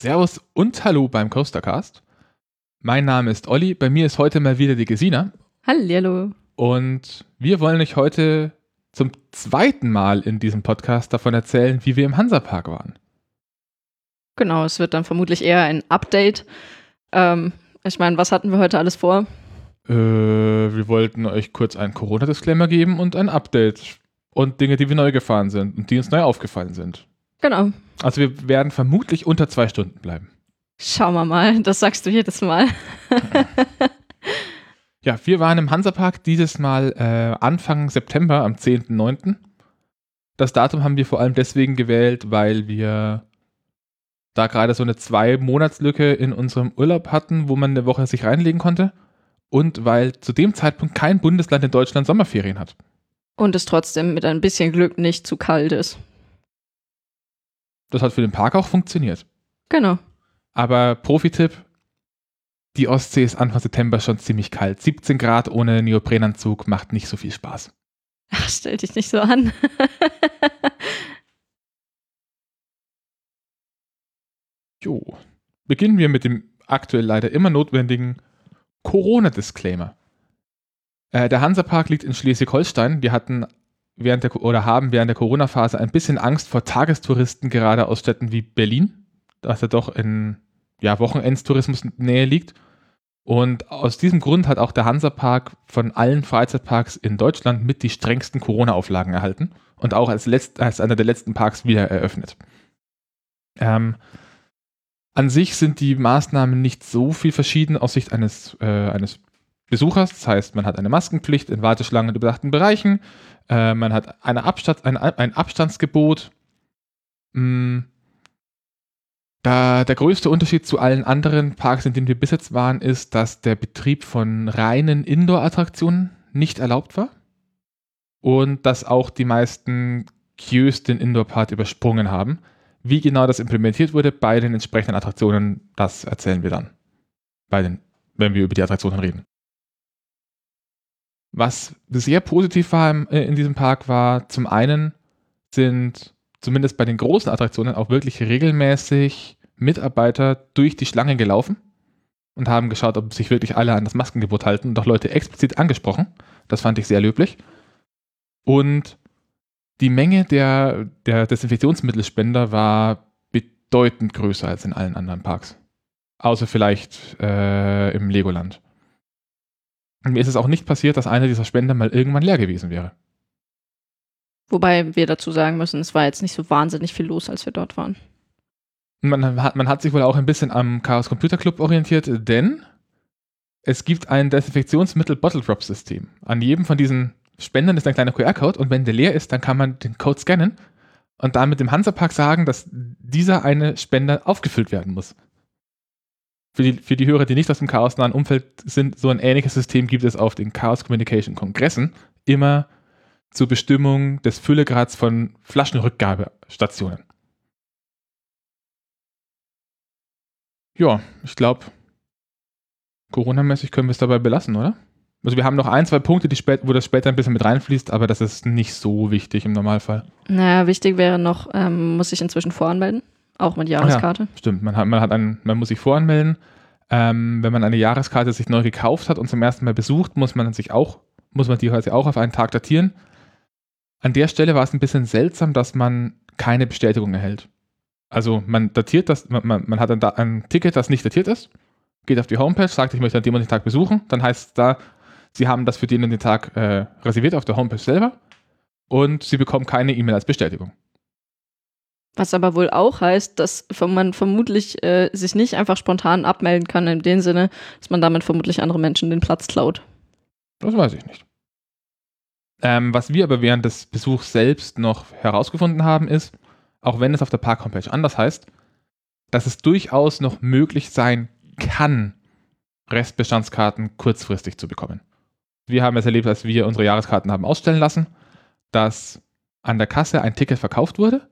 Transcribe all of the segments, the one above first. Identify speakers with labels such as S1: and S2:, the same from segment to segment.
S1: Servus und Hallo beim Coastercast. Mein Name ist Olli, bei mir ist heute mal wieder die Gesina
S2: Hallihallo.
S1: und wir wollen euch heute zum zweiten Mal in diesem Podcast davon erzählen, wie wir im Hansapark waren.
S2: Genau, es wird dann vermutlich eher ein Update. Ähm, ich meine, was hatten wir heute alles vor?
S1: Äh, wir wollten euch kurz einen Corona-Disclaimer geben und ein Update und Dinge, die wir neu gefahren sind und die uns neu aufgefallen sind.
S2: Genau.
S1: Also wir werden vermutlich unter zwei Stunden bleiben.
S2: Schauen wir mal, das sagst du jedes Mal.
S1: Ja, wir waren im Hansapark dieses Mal äh, Anfang September am 10.9. Das Datum haben wir vor allem deswegen gewählt, weil wir da gerade so eine Zwei-Monatslücke in unserem Urlaub hatten, wo man eine Woche sich reinlegen konnte. Und weil zu dem Zeitpunkt kein Bundesland in Deutschland Sommerferien hat.
S2: Und es trotzdem mit ein bisschen Glück nicht zu kalt ist.
S1: Das hat für den Park auch funktioniert.
S2: Genau.
S1: Aber Profi-Tipp, die Ostsee ist Anfang September schon ziemlich kalt. 17 Grad ohne Neoprenanzug macht nicht so viel Spaß.
S2: Ach, stell dich nicht so an.
S1: Jo. Beginnen wir mit dem aktuell leider immer notwendigen Corona-Disclaimer. Äh, der Hansapark liegt in Schleswig-Holstein. Wir hatten während der oder haben während der Corona-Phase ein bisschen Angst vor Tagestouristen, gerade aus Städten wie Berlin, dass er doch in ja, Wochenendstourismus Nähe liegt. Und aus diesem Grund hat auch der Hansapark von allen Freizeitparks in Deutschland mit die strengsten Corona-Auflagen erhalten und auch als, letzt, als einer der letzten Parks wieder eröffnet. Ähm, an sich sind die Maßnahmen nicht so viel verschieden aus Sicht eines, äh, eines Besuchers. Das heißt, man hat eine Maskenpflicht in Warteschlangen in überdachten Bereichen, äh, man hat eine Abstand, ein, ein Abstandsgebot. Mm. Da der größte Unterschied zu allen anderen Parks, in denen wir bis jetzt waren, ist, dass der Betrieb von reinen Indoor-Attraktionen nicht erlaubt war und dass auch die meisten Queues den Indoor-Part übersprungen haben. Wie genau das implementiert wurde bei den entsprechenden Attraktionen, das erzählen wir dann, den, wenn wir über die Attraktionen reden. Was sehr positiv war äh, in diesem Park war, zum einen sind zumindest bei den großen Attraktionen auch wirklich regelmäßig Mitarbeiter durch die Schlange gelaufen und haben geschaut, ob sich wirklich alle an das Maskengebot halten und auch Leute explizit angesprochen. Das fand ich sehr löblich. Und die Menge der, der Desinfektionsmittelspender war bedeutend größer als in allen anderen Parks. Außer vielleicht äh, im Legoland. Und mir ist es auch nicht passiert, dass einer dieser Spender mal irgendwann leer gewesen wäre.
S2: Wobei wir dazu sagen müssen, es war jetzt nicht so wahnsinnig viel los, als wir dort waren.
S1: Man hat, man hat sich wohl auch ein bisschen am Chaos Computer Club orientiert, denn es gibt ein Desinfektionsmittel Bottle Drop System. An jedem von diesen Spendern ist ein kleiner QR-Code und wenn der leer ist, dann kann man den Code scannen und damit dem Hansapark sagen, dass dieser eine Spender aufgefüllt werden muss. Für die, für die Hörer, die nicht aus dem chaosnahen Umfeld sind, so ein ähnliches System gibt es auf den Chaos Communication Kongressen immer zur Bestimmung des Füllegrads von Flaschenrückgabestationen. Ja, ich glaube, Corona-mäßig können wir es dabei belassen, oder? Also wir haben noch ein, zwei Punkte, spät, wo das später ein bisschen mit reinfließt, aber das ist nicht so wichtig im Normalfall.
S2: Naja, wichtig wäre noch, ähm, muss ich inzwischen voranmelden, auch mit Jahreskarte.
S1: Ja, stimmt, man, hat, man, hat einen, man muss sich voranmelden. Ähm, wenn man eine Jahreskarte sich neu gekauft hat und zum ersten Mal besucht, muss man sich auch, muss man die quasi auch auf einen Tag datieren. An der Stelle war es ein bisschen seltsam, dass man keine Bestätigung erhält. Also man datiert das, man, man, man hat ein, ein, Ticket, das nicht datiert ist, geht auf die Homepage, sagt, ich möchte an dem und den Tag besuchen, dann heißt es da, Sie haben das für den und den Tag äh, reserviert auf der Homepage selber und Sie bekommen keine E-Mail als Bestätigung.
S2: Was aber wohl auch heißt, dass man vermutlich äh, sich nicht einfach spontan abmelden kann, in dem Sinne, dass man damit vermutlich andere Menschen den Platz klaut.
S1: Das weiß ich nicht. Ähm, was wir aber während des Besuchs selbst noch herausgefunden haben, ist, auch wenn es auf der Park-Homepage anders heißt, dass es durchaus noch möglich sein kann, Restbestandskarten kurzfristig zu bekommen. Wir haben es erlebt, als wir unsere Jahreskarten haben ausstellen lassen, dass an der Kasse ein Ticket verkauft wurde.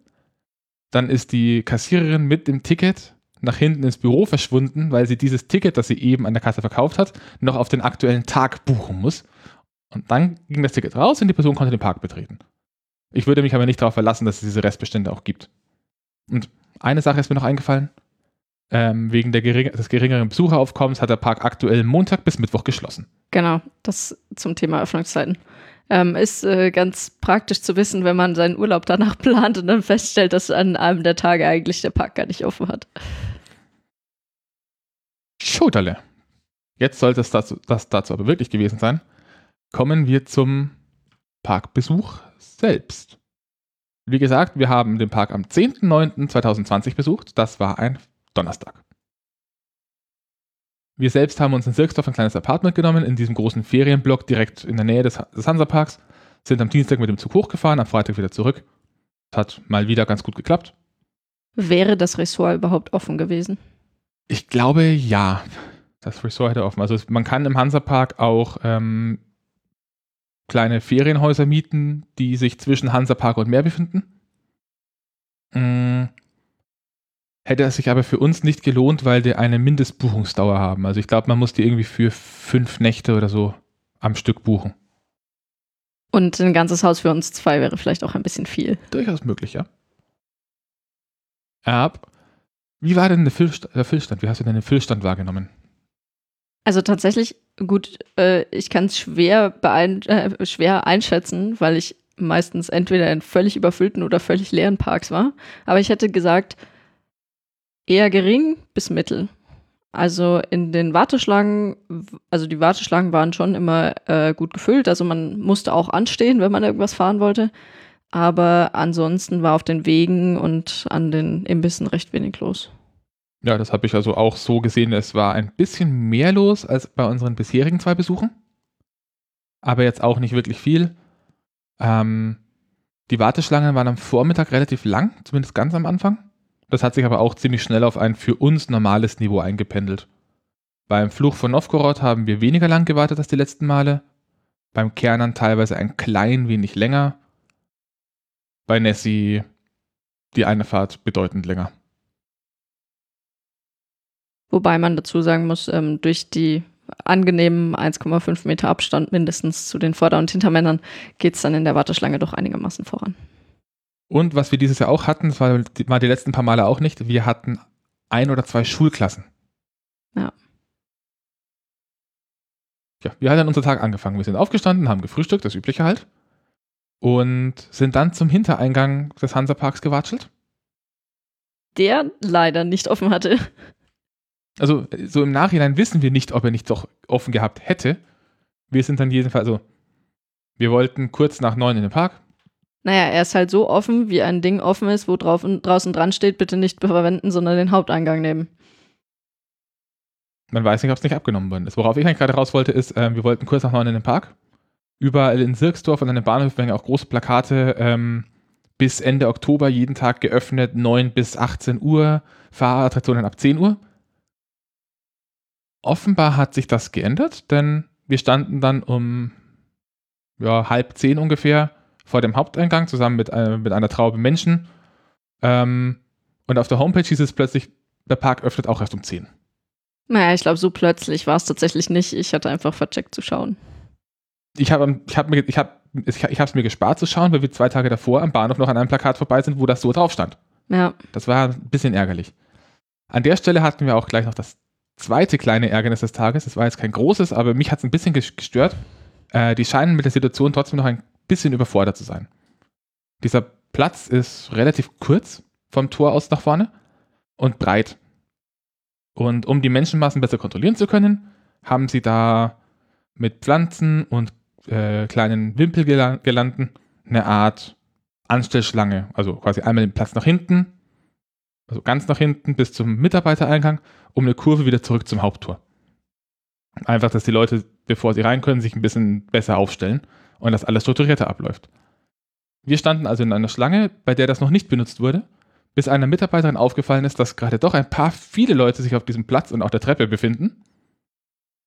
S1: Dann ist die Kassiererin mit dem Ticket nach hinten ins Büro verschwunden, weil sie dieses Ticket, das sie eben an der Kasse verkauft hat, noch auf den aktuellen Tag buchen muss. Und dann ging das Ticket raus und die Person konnte den Park betreten. Ich würde mich aber nicht darauf verlassen, dass es diese Restbestände auch gibt. Und eine Sache ist mir noch eingefallen. Ähm, wegen gering des geringeren Besucheraufkommens hat der Park aktuell Montag bis Mittwoch geschlossen.
S2: Genau, das zum Thema Öffnungszeiten. Ähm, ist äh, ganz praktisch zu wissen, wenn man seinen Urlaub danach plant und dann feststellt, dass an einem der Tage eigentlich der Park gar nicht offen hat.
S1: Schoterle. Jetzt sollte es das, das dazu aber wirklich gewesen sein. Kommen wir zum Parkbesuch selbst. Wie gesagt, wir haben den Park am 10.09.2020 besucht. Das war ein Donnerstag. Wir selbst haben uns in Sirksdorf ein kleines Apartment genommen, in diesem großen Ferienblock direkt in der Nähe des, des Hansaparks, sind am Dienstag mit dem Zug hochgefahren, am Freitag wieder zurück. Das hat mal wieder ganz gut geklappt.
S2: Wäre das Ressort überhaupt offen gewesen?
S1: Ich glaube ja. Das Resort hätte offen. Also man kann im Hansapark auch ähm, kleine Ferienhäuser mieten, die sich zwischen Hansapark und Meer befinden. Hätte es sich aber für uns nicht gelohnt, weil die eine Mindestbuchungsdauer haben. Also ich glaube, man muss die irgendwie für fünf Nächte oder so am Stück buchen.
S2: Und ein ganzes Haus für uns zwei wäre vielleicht auch ein bisschen viel.
S1: Durchaus möglich, ja. Ab. Wie war denn der, Füllst der Füllstand? Wie hast du denn den Füllstand wahrgenommen?
S2: Also tatsächlich, gut, äh, ich kann es schwer, äh, schwer einschätzen, weil ich meistens entweder in völlig überfüllten oder völlig leeren Parks war. Aber ich hätte gesagt, eher gering bis mittel. Also in den Warteschlangen, also die Warteschlangen waren schon immer äh, gut gefüllt, also man musste auch anstehen, wenn man irgendwas fahren wollte. Aber ansonsten war auf den Wegen und an den Imbissen recht wenig los.
S1: Ja, das habe ich also auch so gesehen. Es war ein bisschen mehr los als bei unseren bisherigen zwei Besuchen. Aber jetzt auch nicht wirklich viel. Ähm, die Warteschlangen waren am Vormittag relativ lang, zumindest ganz am Anfang. Das hat sich aber auch ziemlich schnell auf ein für uns normales Niveau eingependelt. Beim Fluch von Novgorod haben wir weniger lang gewartet als die letzten Male. Beim Kernern teilweise ein klein wenig länger. Bei Nessie die eine Fahrt bedeutend länger.
S2: Wobei man dazu sagen muss, ähm, durch die angenehmen 1,5 Meter Abstand mindestens zu den Vorder- und Hintermännern geht es dann in der Warteschlange doch einigermaßen voran.
S1: Und was wir dieses Jahr auch hatten, das war die, war die letzten paar Male auch nicht, wir hatten ein oder zwei Schulklassen.
S2: Ja.
S1: Ja, wir haben dann unser Tag angefangen. Wir sind aufgestanden, haben gefrühstückt, das Übliche halt. Und sind dann zum Hintereingang des Hansaparks gewatschelt.
S2: Der leider nicht offen hatte.
S1: Also, so im Nachhinein wissen wir nicht, ob er nicht doch offen gehabt hätte. Wir sind dann jedenfalls, also, wir wollten kurz nach neun in den Park,
S2: naja, er ist halt so offen, wie ein Ding offen ist, wo drauf, draußen dran steht, bitte nicht verwenden, sondern den Haupteingang nehmen.
S1: Man weiß nicht, ob es nicht abgenommen worden ist. Worauf ich eigentlich gerade raus wollte, ist, äh, wir wollten kurz nach neun in den Park. Überall in Sirksdorf und an den Bahnhöfen hängen auch große Plakate, ähm, bis Ende Oktober jeden Tag geöffnet, 9 bis 18 Uhr, Fahrattraktionen ab 10 Uhr. Offenbar hat sich das geändert, denn wir standen dann um ja, halb zehn ungefähr vor dem Haupteingang zusammen mit, äh, mit einer Traube Menschen. Ähm, und auf der Homepage hieß es plötzlich, der Park öffnet auch erst um 10.
S2: Naja, ich glaube, so plötzlich war es tatsächlich nicht. Ich hatte einfach vercheckt zu schauen.
S1: Ich habe ich hab ich hab, ich hab es mir gespart zu schauen, weil wir zwei Tage davor am Bahnhof noch an einem Plakat vorbei sind, wo das so drauf stand.
S2: Ja.
S1: Das war ein bisschen ärgerlich. An der Stelle hatten wir auch gleich noch das zweite kleine Ärgernis des Tages. Das war jetzt kein großes, aber mich hat es ein bisschen gestört. Äh, die scheinen mit der Situation trotzdem noch ein bisschen überfordert zu sein. Dieser Platz ist relativ kurz vom Tor aus nach vorne und breit. Und um die Menschenmassen besser kontrollieren zu können, haben sie da mit Pflanzen und äh, kleinen Wimpelgelanden eine Art Anstellschlange, also quasi einmal den Platz nach hinten, also ganz nach hinten bis zum Mitarbeitereingang, um eine Kurve wieder zurück zum Haupttor. Einfach, dass die Leute, bevor sie rein können, sich ein bisschen besser aufstellen und dass alles strukturierter abläuft. Wir standen also in einer Schlange, bei der das noch nicht benutzt wurde, bis einer Mitarbeiterin aufgefallen ist, dass gerade doch ein paar viele Leute sich auf diesem Platz und auf der Treppe befinden.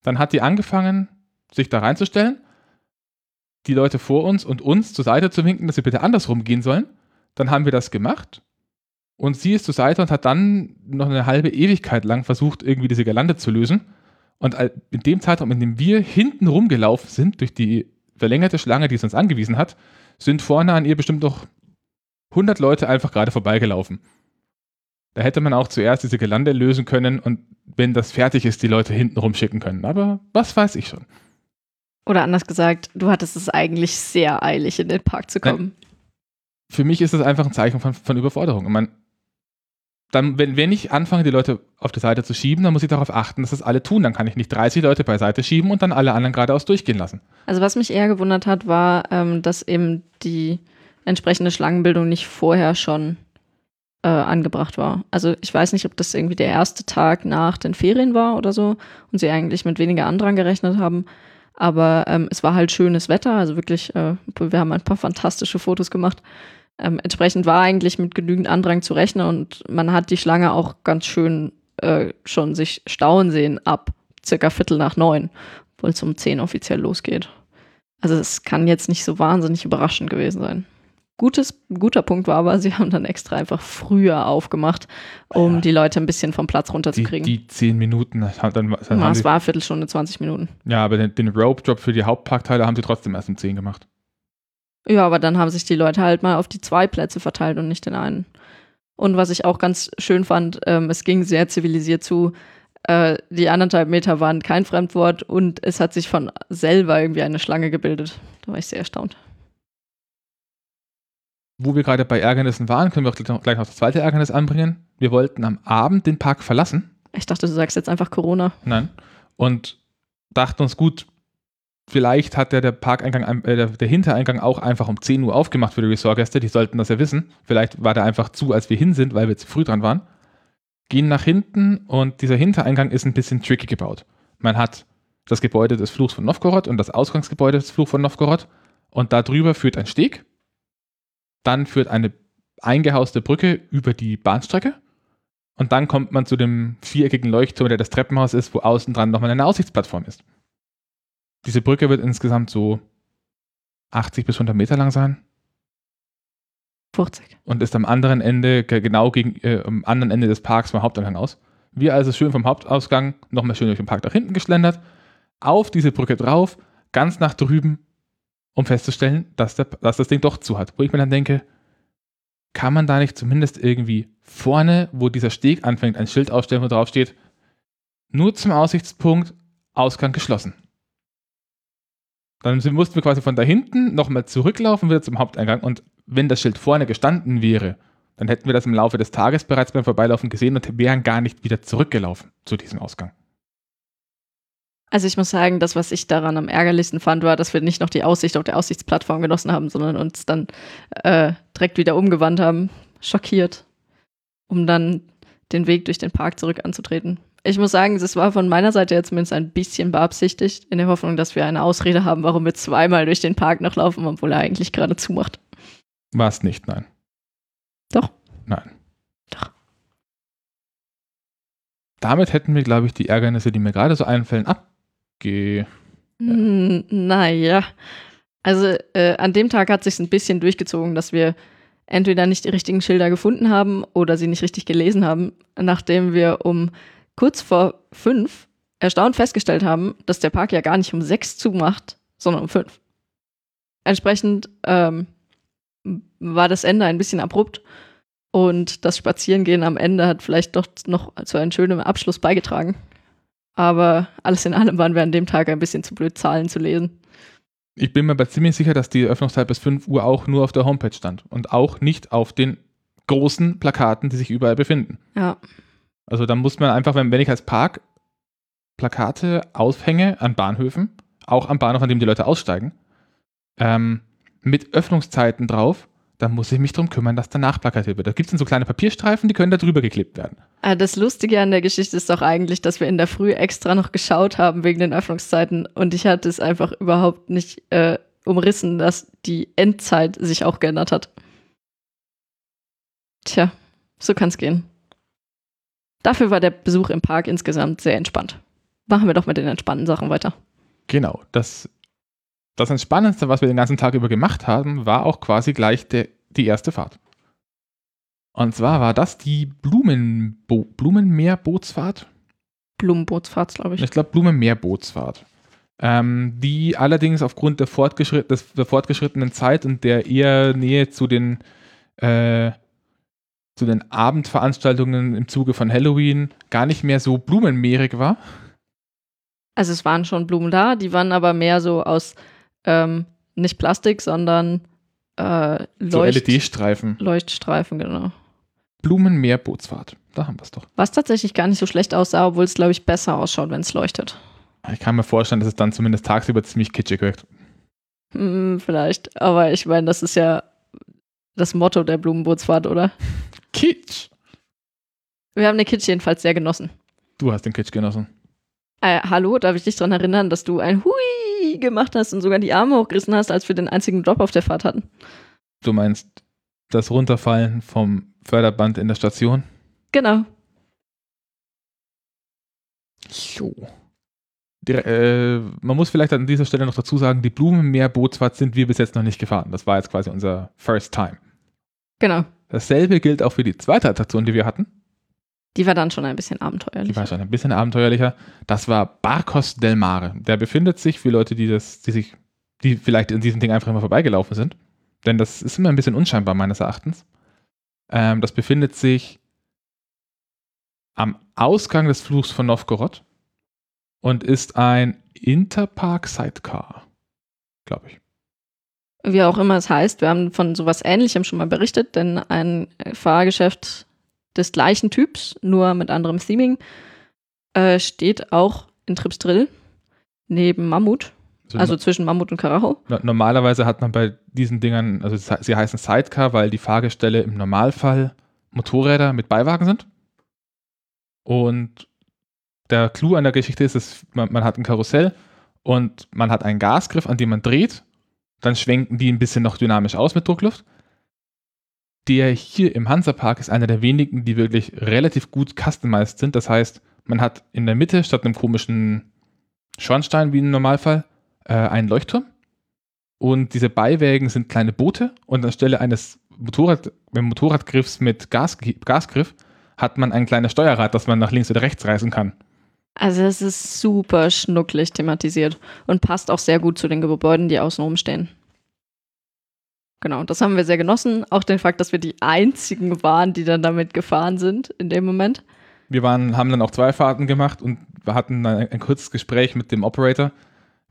S1: Dann hat die angefangen, sich da reinzustellen, die Leute vor uns und uns zur Seite zu winken, dass sie bitte andersrum gehen sollen. Dann haben wir das gemacht und sie ist zur Seite und hat dann noch eine halbe Ewigkeit lang versucht, irgendwie diese Gelande zu lösen. Und in dem Zeitraum, in dem wir hinten rumgelaufen sind, durch die verlängerte Schlange, die es uns angewiesen hat, sind vorne an ihr bestimmt noch 100 Leute einfach gerade vorbeigelaufen. Da hätte man auch zuerst diese Gelande lösen können und wenn das fertig ist, die Leute hinten rumschicken können. Aber was weiß ich schon.
S2: Oder anders gesagt, du hattest es eigentlich sehr eilig, in den Park zu kommen.
S1: Für mich ist das einfach ein Zeichen von, von Überforderung. Ich meine, dann, wenn, wenn ich anfange, die Leute auf die Seite zu schieben, dann muss ich darauf achten, dass das alle tun. Dann kann ich nicht 30 Leute beiseite schieben und dann alle anderen geradeaus durchgehen lassen.
S2: Also was mich eher gewundert hat, war, ähm, dass eben die entsprechende Schlangenbildung nicht vorher schon äh, angebracht war. Also ich weiß nicht, ob das irgendwie der erste Tag nach den Ferien war oder so und sie eigentlich mit weniger Andrang gerechnet haben. Aber ähm, es war halt schönes Wetter, also wirklich, äh, wir haben ein paar fantastische Fotos gemacht. Ähm, entsprechend war eigentlich mit genügend Andrang zu rechnen und man hat die Schlange auch ganz schön äh, schon sich stauen sehen ab circa Viertel nach neun, obwohl es um zehn offiziell losgeht. Also es kann jetzt nicht so wahnsinnig überraschend gewesen sein. Gutes, guter Punkt war aber, sie haben dann extra einfach früher aufgemacht, um ja. die Leute ein bisschen vom Platz runterzukriegen.
S1: Die, die zehn Minuten, dann, dann
S2: ja, es war eine Viertelstunde, 20 Minuten.
S1: Ja, aber den, den Rope-Drop für die Hauptparkteile haben sie trotzdem erst um 10 gemacht.
S2: Ja, aber dann haben sich die Leute halt mal auf die zwei Plätze verteilt und nicht den einen. Und was ich auch ganz schön fand, ähm, es ging sehr zivilisiert zu. Äh, die anderthalb Meter waren kein Fremdwort und es hat sich von selber irgendwie eine Schlange gebildet. Da war ich sehr erstaunt.
S1: Wo wir gerade bei Ärgernissen waren, können wir auch gleich noch das zweite Ärgernis anbringen. Wir wollten am Abend den Park verlassen.
S2: Ich dachte, du sagst jetzt einfach Corona.
S1: Nein. Und dachten uns, gut, vielleicht hat der, der Parkeingang, äh, der, der, Hintereingang auch einfach um 10 Uhr aufgemacht für die Ressortgäste. Die sollten das ja wissen. Vielleicht war der einfach zu, als wir hin sind, weil wir zu früh dran waren. Gehen nach hinten und dieser Hintereingang ist ein bisschen tricky gebaut. Man hat das Gebäude des Fluchs von Novgorod und das Ausgangsgebäude des Fluchs von Novgorod und darüber führt ein Steg dann führt eine eingehauste Brücke über die Bahnstrecke. Und dann kommt man zu dem viereckigen Leuchtturm, der das Treppenhaus ist, wo außen dran nochmal eine Aussichtsplattform ist. Diese Brücke wird insgesamt so 80 bis 100 Meter lang sein.
S2: 50.
S1: Und ist am anderen Ende, genau gegen, äh, am anderen Ende des Parks vom Haupteingang aus. Wir also schön vom Hauptausgang nochmal schön durch den Park nach hinten geschlendert, auf diese Brücke drauf, ganz nach drüben um festzustellen, dass, der, dass das Ding doch zu hat. Wo ich mir dann denke, kann man da nicht zumindest irgendwie vorne, wo dieser Steg anfängt, ein Schild aufstellen, wo drauf steht, nur zum Aussichtspunkt, Ausgang geschlossen. Dann mussten wir quasi von da hinten nochmal zurücklaufen, wieder zum Haupteingang. Und wenn das Schild vorne gestanden wäre, dann hätten wir das im Laufe des Tages bereits beim Vorbeilaufen gesehen und wären gar nicht wieder zurückgelaufen zu diesem Ausgang.
S2: Also ich muss sagen, das, was ich daran am ärgerlichsten fand, war, dass wir nicht noch die Aussicht auf der Aussichtsplattform genossen haben, sondern uns dann äh, direkt wieder umgewandt haben, schockiert, um dann den Weg durch den Park zurück anzutreten. Ich muss sagen, es war von meiner Seite jetzt zumindest ein bisschen beabsichtigt, in der Hoffnung, dass wir eine Ausrede haben, warum wir zweimal durch den Park noch laufen, obwohl er eigentlich gerade zumacht.
S1: War es nicht, nein.
S2: Doch?
S1: Nein.
S2: Doch.
S1: Damit hätten wir, glaube ich, die Ärgernisse, die mir gerade so einfallen, ab ge.
S2: Hm, naja. Also äh, an dem Tag hat sich ein bisschen durchgezogen, dass wir entweder nicht die richtigen Schilder gefunden haben oder sie nicht richtig gelesen haben, nachdem wir um kurz vor fünf erstaunt festgestellt haben, dass der Park ja gar nicht um sechs zumacht, sondern um fünf. Entsprechend ähm, war das Ende ein bisschen abrupt und das Spazierengehen am Ende hat vielleicht doch noch zu einem schönen Abschluss beigetragen. Aber alles in allem waren wir an dem Tag ein bisschen zu blöd, Zahlen zu lesen.
S1: Ich bin mir aber ziemlich sicher, dass die Öffnungszeit bis 5 Uhr auch nur auf der Homepage stand und auch nicht auf den großen Plakaten, die sich überall befinden.
S2: Ja.
S1: Also da muss man einfach, wenn, wenn ich als Park Plakate aufhänge an Bahnhöfen, auch am Bahnhof, an dem die Leute aussteigen, ähm, mit Öffnungszeiten drauf, dann muss ich mich darum kümmern, dass danach plakatiert wird. Da gibt es dann so kleine Papierstreifen, die können da drüber geklebt werden.
S2: Ah, das Lustige an der Geschichte ist doch eigentlich, dass wir in der Früh extra noch geschaut haben wegen den Öffnungszeiten und ich hatte es einfach überhaupt nicht äh, umrissen, dass die Endzeit sich auch geändert hat. Tja, so kann es gehen. Dafür war der Besuch im Park insgesamt sehr entspannt. Machen wir doch mit den entspannten Sachen weiter.
S1: Genau, das das Entspannendste, was wir den ganzen Tag über gemacht haben, war auch quasi gleich der, die erste Fahrt. Und zwar war das die Blumenbo Blumenmeerbootsfahrt.
S2: Blumenbootsfahrt, glaube ich.
S1: Ich glaube Blumenmeerbootsfahrt. Ähm, die allerdings aufgrund der, fortgeschritt des, der, fortgeschrittenen Zeit und der eher Nähe zu den, äh, zu den Abendveranstaltungen im Zuge von Halloween gar nicht mehr so blumenmeerig war.
S2: Also es waren schon Blumen da, die waren aber mehr so aus ähm, nicht Plastik, sondern äh,
S1: So
S2: Leucht
S1: LED-Streifen.
S2: Leuchtstreifen, genau.
S1: Blumenmeerbootsfahrt. Da haben wir es doch.
S2: Was tatsächlich gar nicht so schlecht aussah, obwohl es, glaube ich, besser ausschaut, wenn es leuchtet.
S1: Ich kann mir vorstellen, dass es dann zumindest tagsüber ziemlich kitschig wirkt.
S2: Hm, vielleicht, aber ich meine, das ist ja das Motto der Blumenbootsfahrt, oder?
S1: Kitsch!
S2: Wir haben den Kitsch jedenfalls sehr genossen.
S1: Du hast den Kitsch genossen.
S2: Äh, hallo, darf ich dich daran erinnern, dass du ein Hui gemacht hast und sogar die Arme hochgerissen hast, als wir den einzigen Drop auf der Fahrt hatten?
S1: Du meinst das Runterfallen vom Förderband in der Station?
S2: Genau.
S1: So. Die, äh, man muss vielleicht an dieser Stelle noch dazu sagen, die Blumenmeerbootsfahrt sind wir bis jetzt noch nicht gefahren. Das war jetzt quasi unser First Time.
S2: Genau.
S1: Dasselbe gilt auch für die zweite Attraktion, die wir hatten.
S2: Die war dann schon ein bisschen
S1: Die
S2: abenteuerlich.
S1: war schon ein bisschen abenteuerlicher. Das war Barcos del Mare. Der befindet sich für Leute, die das, die sich, die vielleicht in diesem Ding einfach immer vorbeigelaufen sind. Denn das ist immer ein bisschen unscheinbar meines Erachtens. Ähm, das befindet sich am Ausgang des Fluchs von Novgorod und ist ein Interpark Sidecar, glaube ich.
S2: Wie auch immer es heißt, wir haben von sowas ähnlichem schon mal berichtet, denn ein Fahrgeschäft des gleichen Typs, nur mit anderem Theming, äh, steht auch in Tripsdrill neben Mammut, also zwischen Mammut und Karacho.
S1: No- Normalerweise hat man bei diesen Dingern, also sie heißen Sidecar, weil die Fahrgestelle im Normalfall Motorräder mit Beiwagen sind. Und der Clou an der Geschichte ist, dass man, man hat ein Karussell und man hat einen Gasgriff, an dem man dreht. Dann schwenken die ein bisschen noch dynamisch aus mit Druckluft. Der hier im Hansapark ist einer der wenigen, die wirklich relativ gut customized sind. Das heißt, man hat in der Mitte statt einem komischen Schornstein wie im Normalfall äh, einen Leuchtturm. Und diese Beiwägen sind kleine Boote und anstelle eines Motorrad, Motorradgriffs mit Gas, Gasgriff hat man ein kleines Steuerrad, das man nach links oder rechts reißen kann.
S2: Also es ist super schnucklig thematisiert und passt auch sehr gut zu den Gebäuden, die außenrum stehen. Genau, das haben wir sehr genossen. Auch den Fakt, dass wir die einzigen waren, die dann damit gefahren sind in dem Moment.
S1: Wir waren, haben dann auch zwei Fahrten gemacht und wir hatten dann ein, ein kurzes Gespräch mit dem Operator.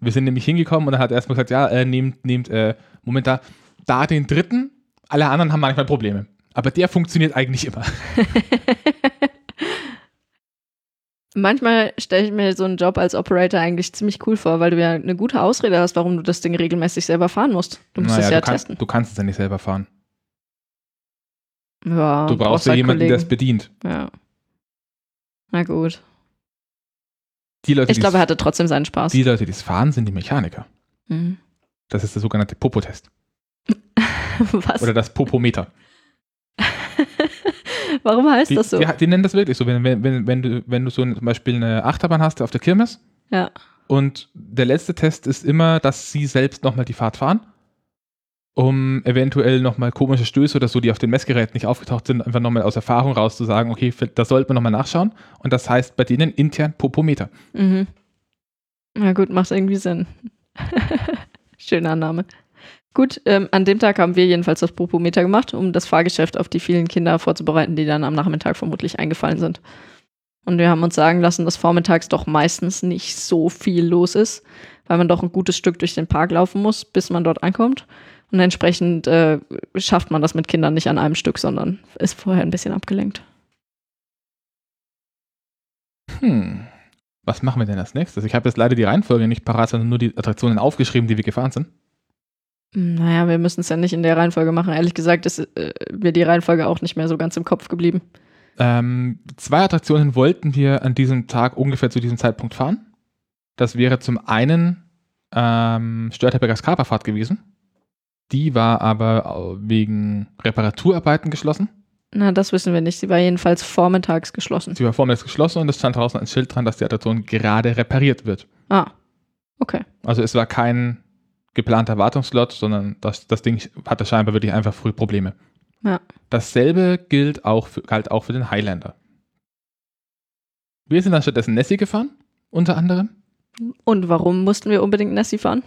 S1: Wir sind nämlich hingekommen und er hat erstmal gesagt, ja, äh, nehmt, nehmt, äh, Moment da, da den dritten, alle anderen haben manchmal Probleme. Aber der funktioniert eigentlich immer.
S2: Manchmal stelle ich mir so einen Job als Operator eigentlich ziemlich cool vor, weil du ja eine gute Ausrede hast, warum du das Ding regelmäßig selber fahren musst. Du musst es
S1: Naja,
S2: ja
S1: du, kannst,
S2: testen.
S1: du kannst es ja nicht selber fahren.
S2: Ja,
S1: Du brauchst ja
S2: halt
S1: jemanden, der
S2: Kollegen.
S1: es bedient.
S2: Ja. Na gut.
S1: Die Leute,
S2: Ich glaube, er hatte trotzdem seinen Spaß.
S1: die Leute, die es fahren, sind die Mechaniker.
S2: Mhm.
S1: Das ist der sogenannte Popotest.
S2: Was?
S1: Oder das Popometer.
S2: Warum heißt
S1: Die,
S2: das so?
S1: die, die nennen das wirklich so. Wenn, wenn, wenn, wenn, du, wenn du so zum Beispiel eine Achterbahn hast auf der Kirmes
S2: Ja.
S1: und der letzte Test ist immer, dass sie selbst nochmal die Fahrt fahren, um eventuell nochmal komische Stöße oder so, die auf den Messgeräten nicht aufgetaucht sind, einfach nochmal aus Erfahrung raus zu sagen, okay, da sollte man nochmal nachschauen. Und das heißt bei denen intern Popometer.
S2: Mhm. Na gut, macht irgendwie Sinn. Schöne Annahme. Gut, ähm, an dem Tag haben wir jedenfalls das Propometer gemacht, um das Fahrgeschäft auf die vielen Kinder vorzubereiten, die dann am Nachmittag vermutlich eingefallen sind. Und wir haben uns sagen lassen, dass vormittags doch meistens nicht so viel los ist, weil man doch ein gutes Stück durch den Park laufen muss, bis man dort ankommt. Und entsprechend äh, schafft man das mit Kindern nicht an einem Stück, sondern ist vorher ein bisschen abgelenkt.
S1: Hm. Was machen wir denn als nächstes? Ich habe jetzt leider die Reihenfolge nicht parat, sondern nur die Attraktionen aufgeschrieben, die wir gefahren sind.
S2: Naja, wir müssen es ja nicht in der Reihenfolge machen. Ehrlich gesagt ist äh, mir die Reihenfolge auch nicht mehr so ganz im Kopf geblieben.
S1: Ähm, zwei Attraktionen wollten wir an diesem Tag ungefähr zu diesem Zeitpunkt fahren. Das wäre zum einen ähm, Störtebergers Kaperfahrt gewesen. Die war aber wegen Reparaturarbeiten geschlossen.
S2: Na, das wissen wir nicht. Sie war jedenfalls vormittags geschlossen.
S1: Sie war vormittags geschlossen und es stand draußen ein Schild dran, dass die Attraktion gerade repariert wird.
S2: Ah, okay.
S1: Also es war kein geplanter Wartungslot, sondern das, das Ding hatte scheinbar wirklich einfach früh Probleme.
S2: Ja.
S1: Dasselbe gilt auch für, galt auch für den Highlander. Wir sind dann stattdessen Nessie gefahren, unter anderem,
S2: Und warum mussten wir unbedingt Nessie fahren?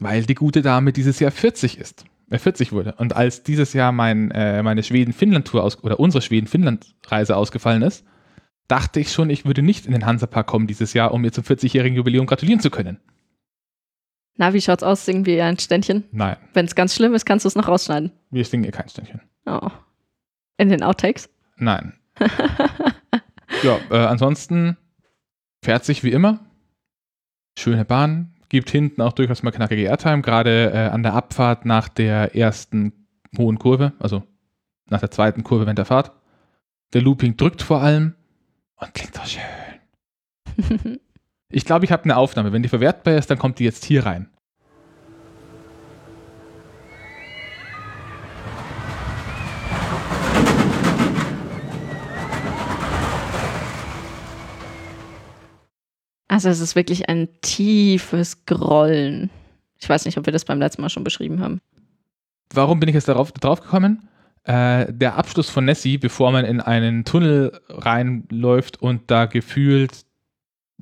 S1: weil die gute Dame dieses Jahr 40 ist. äh, 40 wurde. Und als dieses Jahr mein, äh, meine Schweden-Finnland-Tour aus, oder unsere Schweden-Finnland-Reise ausgefallen ist, dachte ich schon, ich würde nicht in den Hansapark kommen dieses Jahr, um mir zum 40-jährigen Jubiläum gratulieren zu können.
S2: Na, wie schaut's aus? Singen wir ein Ständchen?
S1: Nein,
S2: Wenn es ganz schlimm ist, kannst du es noch rausschneiden.
S1: wir singen hier kein Ständchen.
S2: Oh. In den Outtakes?
S1: Nein. Ja, äh, ansonsten fährt sich wie immer. Schöne Bahn. Gibt hinten auch durchaus mal knackige Airtime, gerade äh, an der Abfahrt nach der ersten hohen Kurve, also nach der zweiten Kurve während der Fahrt. Der Looping drückt vor allem und klingt so schön. Ich glaube, ich habe eine Aufnahme. Wenn die verwertbar ist, dann kommt die jetzt hier rein.
S2: Also es ist wirklich ein tiefes Grollen. Ich weiß nicht, ob wir das beim letzten Mal schon beschrieben haben.
S1: Warum bin ich jetzt darauf, drauf gekommen? Äh, der Abschluss von Nessie, bevor man in einen Tunnel reinläuft und da gefühlt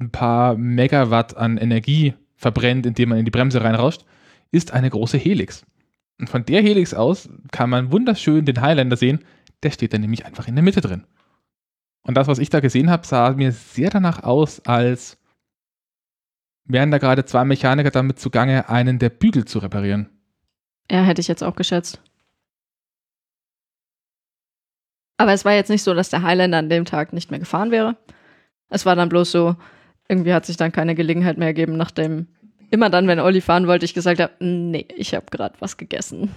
S1: ein paar Megawatt an Energie verbrennt, indem man in die Bremse reinrauscht, ist eine große Helix. Und von der Helix aus kann man wunderschön den Highlander sehen. Der steht dann nämlich einfach in der Mitte drin. Und das, was ich da gesehen habe, sah mir sehr danach aus, als wären da gerade zwei Mechaniker damit zugange, einen der Bügel zu reparieren.
S2: Ja, hätte ich jetzt auch geschätzt. Aber es war jetzt nicht so, dass der Highlander an dem Tag nicht mehr gefahren wäre. Es war dann bloß so, irgendwie hat sich dann keine Gelegenheit mehr ergeben, nachdem immer dann, wenn Olli fahren wollte, ich gesagt habe, nee, ich habe gerade was gegessen.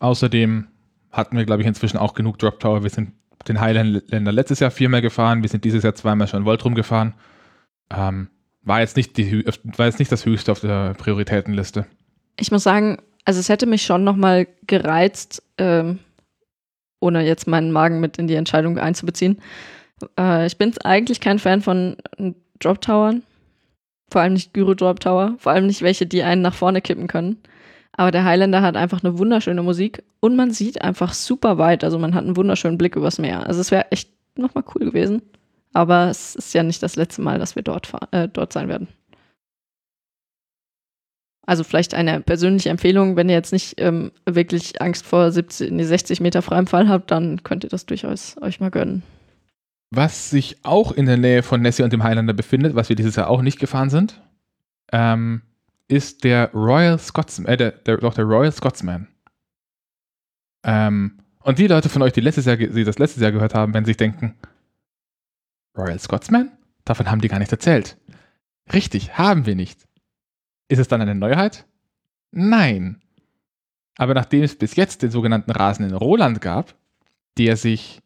S1: Außerdem hatten wir, glaube ich, inzwischen auch genug Drop Tower. Wir sind den Highlander letztes Jahr viermal gefahren, wir sind dieses Jahr zweimal schon Voltrum gefahren. Ähm, war, jetzt nicht die, war jetzt nicht das höchste auf der Prioritätenliste.
S2: Ich muss sagen, also es hätte mich schon nochmal gereizt, ähm, ohne jetzt meinen Magen mit in die Entscheidung einzubeziehen. Äh, ich bin eigentlich kein Fan von Drop Towern. Vor allem nicht Gyro Drop Tower. Vor allem nicht welche, die einen nach vorne kippen können. Aber der Highlander hat einfach eine wunderschöne Musik und man sieht einfach super weit. Also man hat einen wunderschönen Blick übers Meer. Also es wäre echt nochmal cool gewesen. Aber es ist ja nicht das letzte Mal, dass wir dort, äh, dort sein werden. Also vielleicht eine persönliche Empfehlung, wenn ihr jetzt nicht ähm, wirklich Angst vor 70, nee, 60 Meter freiem Fall habt, dann könnt ihr das durchaus euch mal gönnen.
S1: Was sich auch in der Nähe von Nessie und dem Highlander befindet, was wir dieses Jahr auch nicht gefahren sind, ähm, ist der Royal Scotsman, äh, der, der, doch der Royal Scotsman. Ähm, und die Leute von euch, die, letztes Jahr, die das letztes Jahr gehört haben, werden sich denken, Royal Scotsman? Davon haben die gar nicht erzählt. Richtig, haben wir nicht. Ist es dann eine Neuheit? Nein. Aber nachdem es bis jetzt den sogenannten rasenden Roland gab, der sich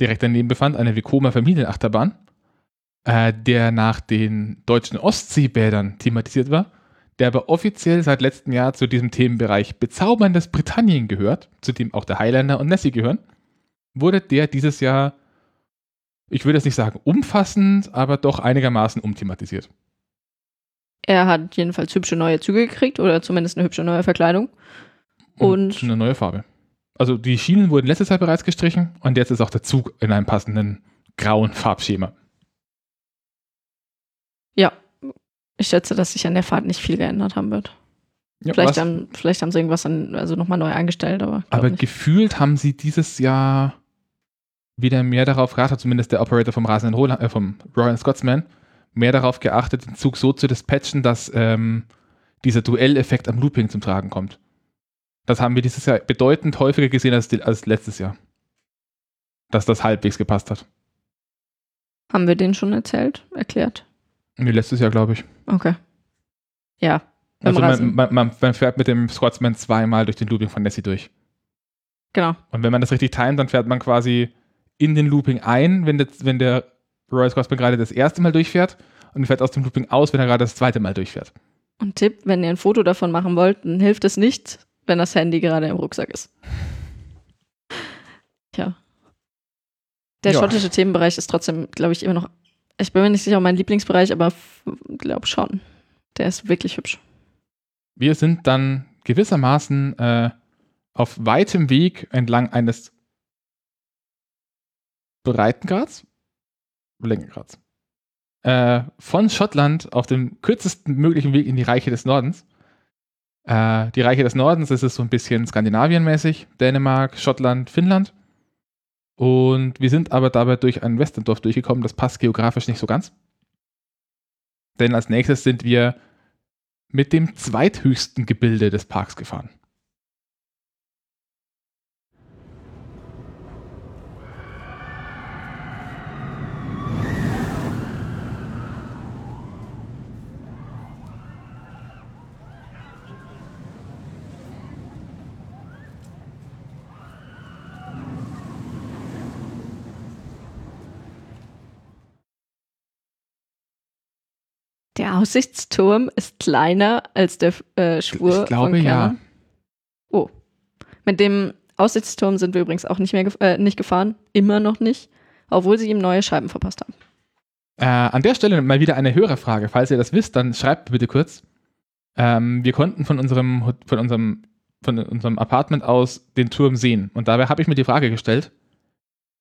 S1: direkt daneben befand, eine Vekoma Familienachterbahn, äh, der nach den deutschen Ostseebädern thematisiert war, der aber offiziell seit letztem Jahr zu diesem Themenbereich bezauberndes Britannien gehört, zu dem auch der Highlander und Nessie gehören, wurde der dieses Jahr, ich würde jetzt nicht sagen umfassend, aber doch einigermaßen umthematisiert.
S2: Er hat jedenfalls hübsche neue Züge gekriegt oder zumindest eine hübsche neue Verkleidung. Und-
S1: eine neue Farbe. Also die Schienen wurden letztes Jahr bereits gestrichen und jetzt ist auch der Zug in einem passenden grauen Farbschema.
S2: Ja, ich schätze, dass sich an der Fahrt nicht viel geändert haben wird.
S1: Ja,
S2: Vielleicht haben, vielleicht haben sie irgendwas an, also nochmal neu eingestellt, aber.
S1: Aber
S2: nicht.
S1: gefühlt haben sie dieses Jahr wieder mehr darauf geachtet, zumindest der Operator vom rasenden Roland, äh, vom Royal Scotsman, mehr darauf geachtet, den Zug so zu dispatchen, dass ähm, dieser Duelleffekt am Looping zum Tragen kommt. Das haben wir dieses Jahr bedeutend häufiger gesehen als, die- als letztes Jahr. Dass das halbwegs gepasst hat.
S2: Haben wir den schon erzählt, erklärt?
S1: Nee, letztes Jahr, glaube ich.
S2: Okay. Ja.
S1: Also man, man, man, man fährt mit dem Scotsman zweimal durch den Looping von Nessie durch.
S2: Genau.
S1: Und wenn man das richtig timet, dann fährt man quasi in den Looping ein, wenn der, wenn der Royal Scotsman gerade das erste Mal durchfährt und fährt aus dem Looping aus, wenn er gerade das zweite Mal durchfährt.
S2: Und Tipp, wenn ihr ein Foto davon machen wollt, dann hilft es nicht, wenn das Handy gerade im Rucksack ist. Tja. Der
S1: Ja.
S2: schottische Themenbereich ist trotzdem, glaube ich, immer noch. Ich bin mir nicht sicher, mein Lieblingsbereich, aber glaube schon. Der ist wirklich hübsch.
S1: Wir sind dann gewissermaßen äh, auf weitem Weg entlang eines Breitengrads, Längengrads, äh, von Schottland auf dem kürzesten möglichen Weg in die Reiche des Nordens, Äh, die Reiche des Nordens, das ist so ein bisschen Skandinavienmäßig, Dänemark, Schottland, Finnland. Und wir sind aber dabei durch ein Westendorf durchgekommen, das passt geografisch nicht so ganz. Denn als nächstes sind wir mit dem zweithöchsten Gebilde des Parks gefahren.
S2: Der Aussichtsturm ist kleiner als der äh, Schwur
S1: Ich glaube
S2: von
S1: ja.
S2: Kerner. Oh. Mit dem Aussichtsturm sind wir übrigens auch nicht mehr gef äh, nicht gefahren. Immer noch nicht. Obwohl sie ihm neue Scheiben verpasst haben.
S1: Äh, an der Stelle mal wieder eine höhere Frage. Falls ihr das wisst, dann schreibt bitte kurz. Ähm, wir konnten von unserem, von, unserem, von unserem Apartment aus den Turm sehen. Und dabei habe ich mir die Frage gestellt,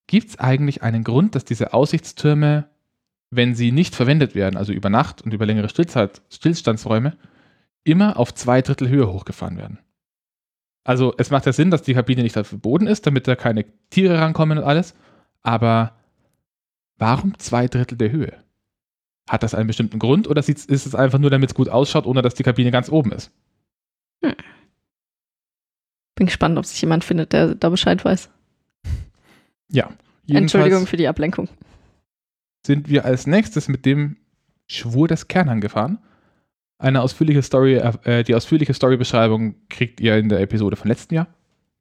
S1: gibt es eigentlich einen Grund, dass diese Aussichtstürme, wenn sie nicht verwendet werden, also über Nacht und über längere Stillzeit, Stillstandsräume, immer auf zwei Drittel Höhe hochgefahren werden? Also es macht ja Sinn, dass die Kabine nicht auf dem Boden ist, damit da keine Tiere rankommen und alles. Aber warum zwei Drittel der Höhe? Hat das einen bestimmten Grund oder ist es einfach nur, damit es gut ausschaut, ohne dass die Kabine ganz oben ist?
S2: Bin gespannt, ob sich jemand findet, der da Bescheid weiß.
S1: Ja.
S2: Entschuldigung für die Ablenkung.
S1: Sind wir als nächstes mit dem Schwur des Kernern gefahren. Eine ausführliche Story, äh, die ausführliche Storybeschreibung kriegt ihr in der Episode von letzten Jahr,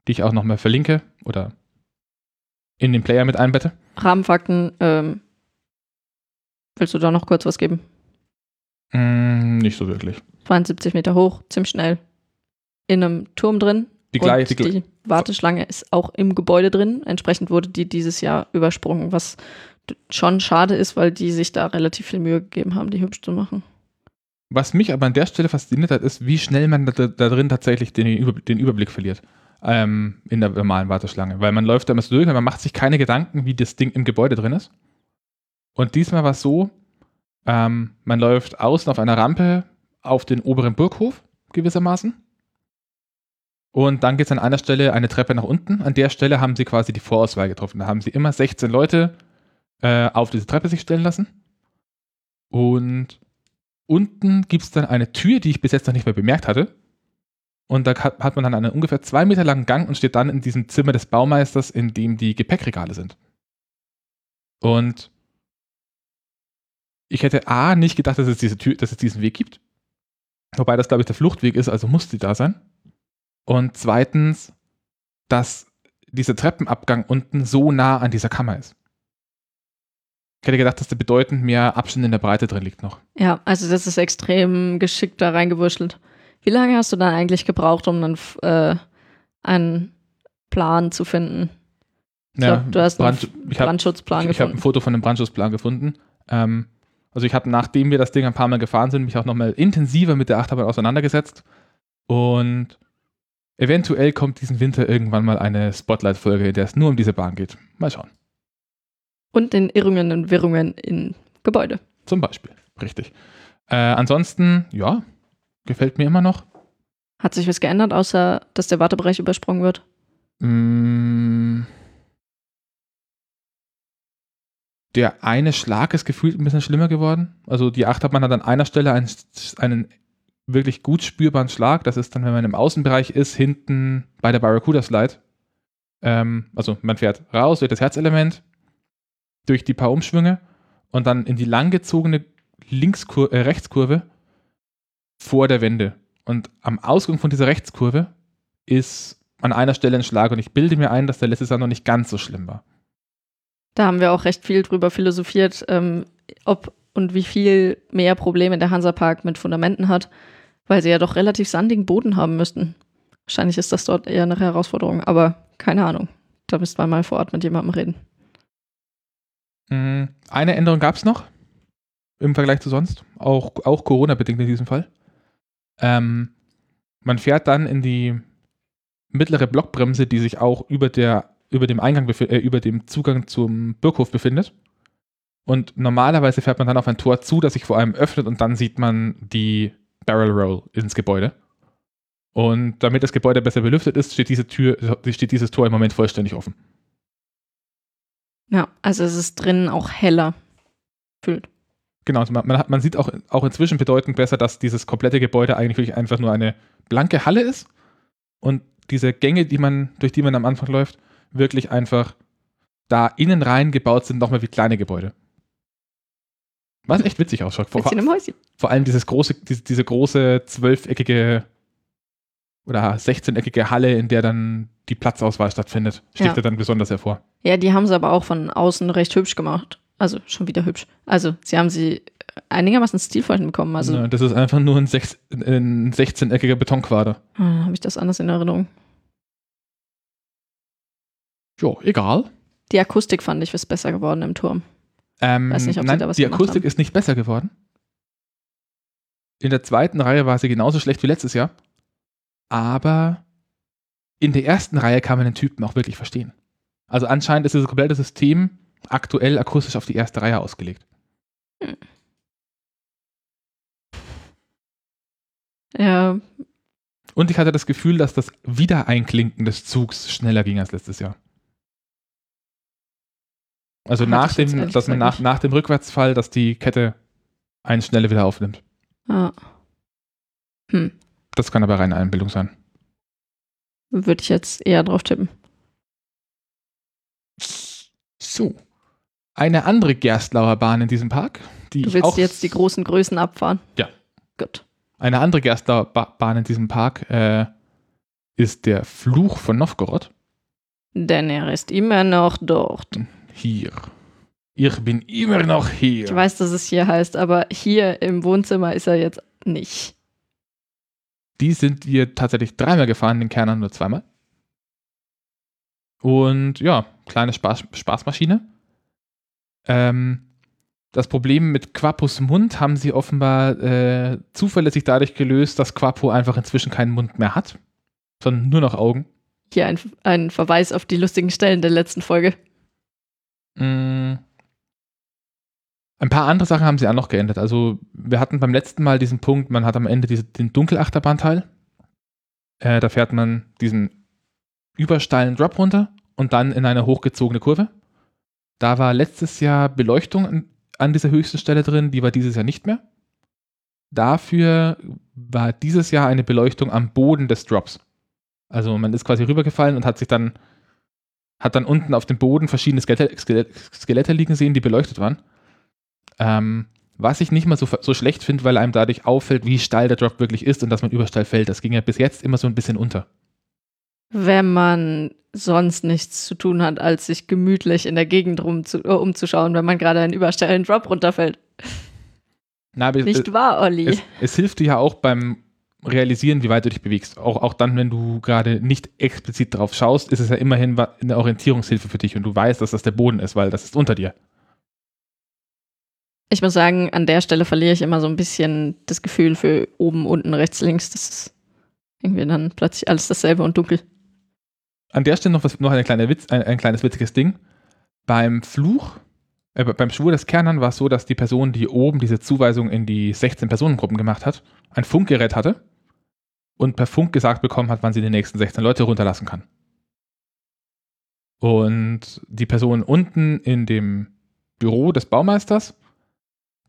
S1: die ich auch nochmal verlinke oder in den Player mit einbette.
S2: Rahmenfakten, ähm, willst du da noch kurz was geben?
S1: Mm, nicht so wirklich.
S2: 72 Meter hoch, ziemlich schnell. In einem Turm drin.
S1: Die gleiche, die,
S2: die Warteschlange ist auch im Gebäude drin. Entsprechend wurde die dieses Jahr übersprungen, was schon schade ist, weil die sich da relativ viel Mühe gegeben haben, die hübsch zu machen.
S1: Was mich aber an der Stelle fasziniert hat, ist, wie schnell man da, da drin tatsächlich den, Über den Überblick verliert. Ähm, in der normalen Warteschlange. Weil man läuft da immer so durch man macht sich keine Gedanken, wie das Ding im Gebäude drin ist. Und diesmal war es so, ähm, man läuft außen auf einer Rampe auf den oberen Burghof, gewissermaßen. Und dann geht es an einer Stelle eine Treppe nach unten. An der Stelle haben sie quasi die Vorauswahl getroffen. Da haben sie immer 16 Leute äh, auf diese Treppe sich stellen lassen. Und unten gibt es dann eine Tür, die ich bis jetzt noch nicht mehr bemerkt hatte. Und da hat, man dann einen ungefähr zwei Meter langen Gang und steht dann in diesem Zimmer des Baumeisters, in dem die Gepäckregale sind. Und ich hätte A, nicht gedacht, dass es diese Tür, dass es diesen Weg gibt. Wobei das, glaube ich, der Fluchtweg ist, also muss die da sein. Und zweitens, dass dieser Treppenabgang unten so nah an dieser Kammer ist. Ich hätte gedacht, dass da bedeutend mehr Abstand in der Breite drin liegt noch.
S2: Ja, also das ist extrem geschickt da reingewurschtelt. Wie lange hast du dann eigentlich gebraucht, um dann f- äh, einen Plan zu finden? Ich
S1: Ja,
S2: glaub, du hast einen
S1: Brand- ich hab-
S2: Brandschutzplan
S1: Ich, ich habe ein
S2: gefunden.
S1: Foto von dem Brandschutzplan gefunden. Ähm, also ich habe, nachdem wir das Ding ein paar Mal gefahren sind, mich auch nochmal intensiver mit der Achterbahn auseinandergesetzt. Und eventuell kommt diesen Winter irgendwann mal eine Spotlight-Folge, in der es nur um diese Bahn geht. Mal schauen.
S2: Und den Irrungen und Wirrungen in Gebäude.
S1: Zum Beispiel. Richtig. Äh, ansonsten, ja, gefällt mir immer noch.
S2: Hat sich was geändert, außer dass der Wartebereich übersprungen wird?
S1: Mm. Der eine Schlag ist gefühlt ein bisschen schlimmer geworden. Also die Achterbahn hat an einer Stelle einen, einen wirklich gut spürbaren Schlag. Das ist dann, wenn man im Außenbereich ist, hinten bei der Barracuda Slide. Ähm, also man fährt raus durch das Herzelement, durch die paar Umschwünge und dann in die langgezogene Linkskur äh, Rechtskurve vor der Wende. Und am Ausgang von dieser Rechtskurve ist an einer Stelle ein Schlag und ich bilde mir ein, dass der letzte Jahr noch nicht ganz so schlimm war.
S2: Da haben wir auch recht viel drüber philosophiert, ähm, ob und wie viel mehr Probleme der Hansapark mit Fundamenten hat, weil sie ja doch relativ sandigen Boden haben müssten. Wahrscheinlich ist das dort eher eine Herausforderung, aber keine Ahnung. Da müsste man mal vor Ort mit jemandem reden.
S1: Mm, Eine Änderung gab es noch im Vergleich zu sonst, auch, auch Corona-bedingt in diesem Fall. Ähm, man fährt dann in die mittlere Blockbremse, die sich auch über, der, über, dem Eingang äh, über dem Zugang zum Burghof befindet. Und normalerweise fährt man dann auf ein Tor zu, das sich vor allem öffnet und dann sieht man die Barrel Roll ins Gebäude. Und damit das Gebäude besser belüftet ist, steht, diese Tür, steht dieses Tor im Moment vollständig offen.
S2: Ja, also es ist drinnen auch heller. Fühlt.
S1: Genau, also man, man, hat, man sieht auch, auch inzwischen bedeutend besser, dass dieses komplette Gebäude eigentlich wirklich einfach nur eine blanke Halle ist und diese Gänge, die man, durch die man am Anfang läuft, wirklich einfach da innen rein gebaut sind, nochmal wie kleine Gebäude. Was echt witzig ausschaut. Vor, vor allem dieses große, diese, diese große zwölfeckige oder 16-eckige Halle, in der dann die Platzauswahl stattfindet, sticht
S2: Ja.
S1: ja. dann besonders hervor.
S2: Ja, die haben sie aber auch von außen recht hübsch gemacht. Also schon wieder hübsch. Also sie haben sie einigermaßen stilvoll hinbekommen. Also
S1: Ja, das ist einfach nur ein, sechs- ein 16-eckiger Betonquader.
S2: ah, habe ich das anders in Erinnerung.
S1: Jo, egal.
S2: Die Akustik fand ich ist besser geworden im Turm.
S1: Ähm,
S2: Weiß nicht, ob sie
S1: nein,
S2: da was
S1: die Akustik
S2: haben.
S1: ist nicht besser geworden. In der zweiten Reihe war sie genauso schlecht wie letztes Jahr. Aber in der ersten Reihe kann man den Typen auch wirklich verstehen. Also anscheinend ist dieses komplette System aktuell akustisch auf die erste Reihe ausgelegt.
S2: Ja,
S1: Und ich hatte das Gefühl, dass das Wiedereinklinken des Zugs schneller ging als letztes Jahr. Also nach dem, dass man nach, nach dem Rückwärtsfall, dass die Kette einen schneller wieder aufnimmt.
S2: ah,
S1: Das kann aber reine Einbildung sein.
S2: würde ich jetzt eher drauf tippen.
S1: So. Eine andere Gerstlauer Bahn in diesem Park, die
S2: Du willst jetzt die großen Größen abfahren?
S1: Ja.
S2: Gut.
S1: eine andere Gerstlauer ba Bahn in diesem Park äh, ist der Fluch von Novgorod.
S2: Denn er ist immer noch dort.
S1: Hier. Ich bin immer noch hier.
S2: Ich weiß, dass es hier heißt, aber hier im Wohnzimmer ist er jetzt nicht.
S1: Die sind wir tatsächlich dreimal gefahren, den Kerner nur zweimal. Und ja, kleine Spaß Spaßmaschine. Ähm, das Problem mit Quapos Mund haben sie offenbar äh, zuverlässig dadurch gelöst, dass Quapo einfach inzwischen keinen Mund mehr hat, sondern nur noch Augen.
S2: Hier ein, ein Verweis auf die lustigen Stellen der letzten Folge.
S1: Mm. Ein paar andere Sachen haben sie auch noch geändert. Also, wir hatten beim letzten Mal diesen Punkt, man hat am Ende diese, den Dunkelachterbahnteil. Äh, da fährt man diesen übersteilen Drop runter und dann in eine hochgezogene Kurve. Da war letztes Jahr Beleuchtung an, an dieser höchsten Stelle drin, die war dieses Jahr nicht mehr. Dafür war dieses Jahr eine Beleuchtung am Boden des Drops. Also man ist quasi rübergefallen und hat sich dann hat dann unten auf dem Boden verschiedene Skelette, Skelette, liegen sehen, die beleuchtet waren. Ähm, was ich nicht mal so, so schlecht finde, weil einem dadurch auffällt, wie steil der Drop wirklich ist und dass man übersteil fällt. Das ging ja bis jetzt immer so ein bisschen unter.
S2: Wenn man sonst nichts zu tun hat, als sich gemütlich in der Gegend rum zu, äh, umzuschauen, wenn man gerade einen übersteilen Drop runterfällt.
S1: Na, aber es,
S2: Nicht wahr, Olli?
S1: es, es hilft dir ja auch beim Realisieren, wie weit du dich bewegst. Auch, auch dann, wenn du gerade nicht explizit drauf schaust, ist es ja immerhin eine Orientierungshilfe für dich und du weißt, dass das der Boden ist, weil das ist unter dir.
S2: Ich muss sagen, an der Stelle verliere ich immer so ein bisschen das Gefühl für oben, unten, rechts, links. Das ist irgendwie dann plötzlich alles dasselbe und dunkel.
S1: An der Stelle noch, was, noch eine kleine Witz, ein, ein kleines witziges Ding. Beim Fluch, äh, beim Schwur des Kernern war es so, dass die Person, die oben diese Zuweisung in die 16 Personengruppen gemacht hat, ein Funkgerät hatte und per Funk gesagt bekommen hat, wann sie die nächsten 16 Leute runterlassen kann. Und die Person unten in dem Büro des Baumeisters,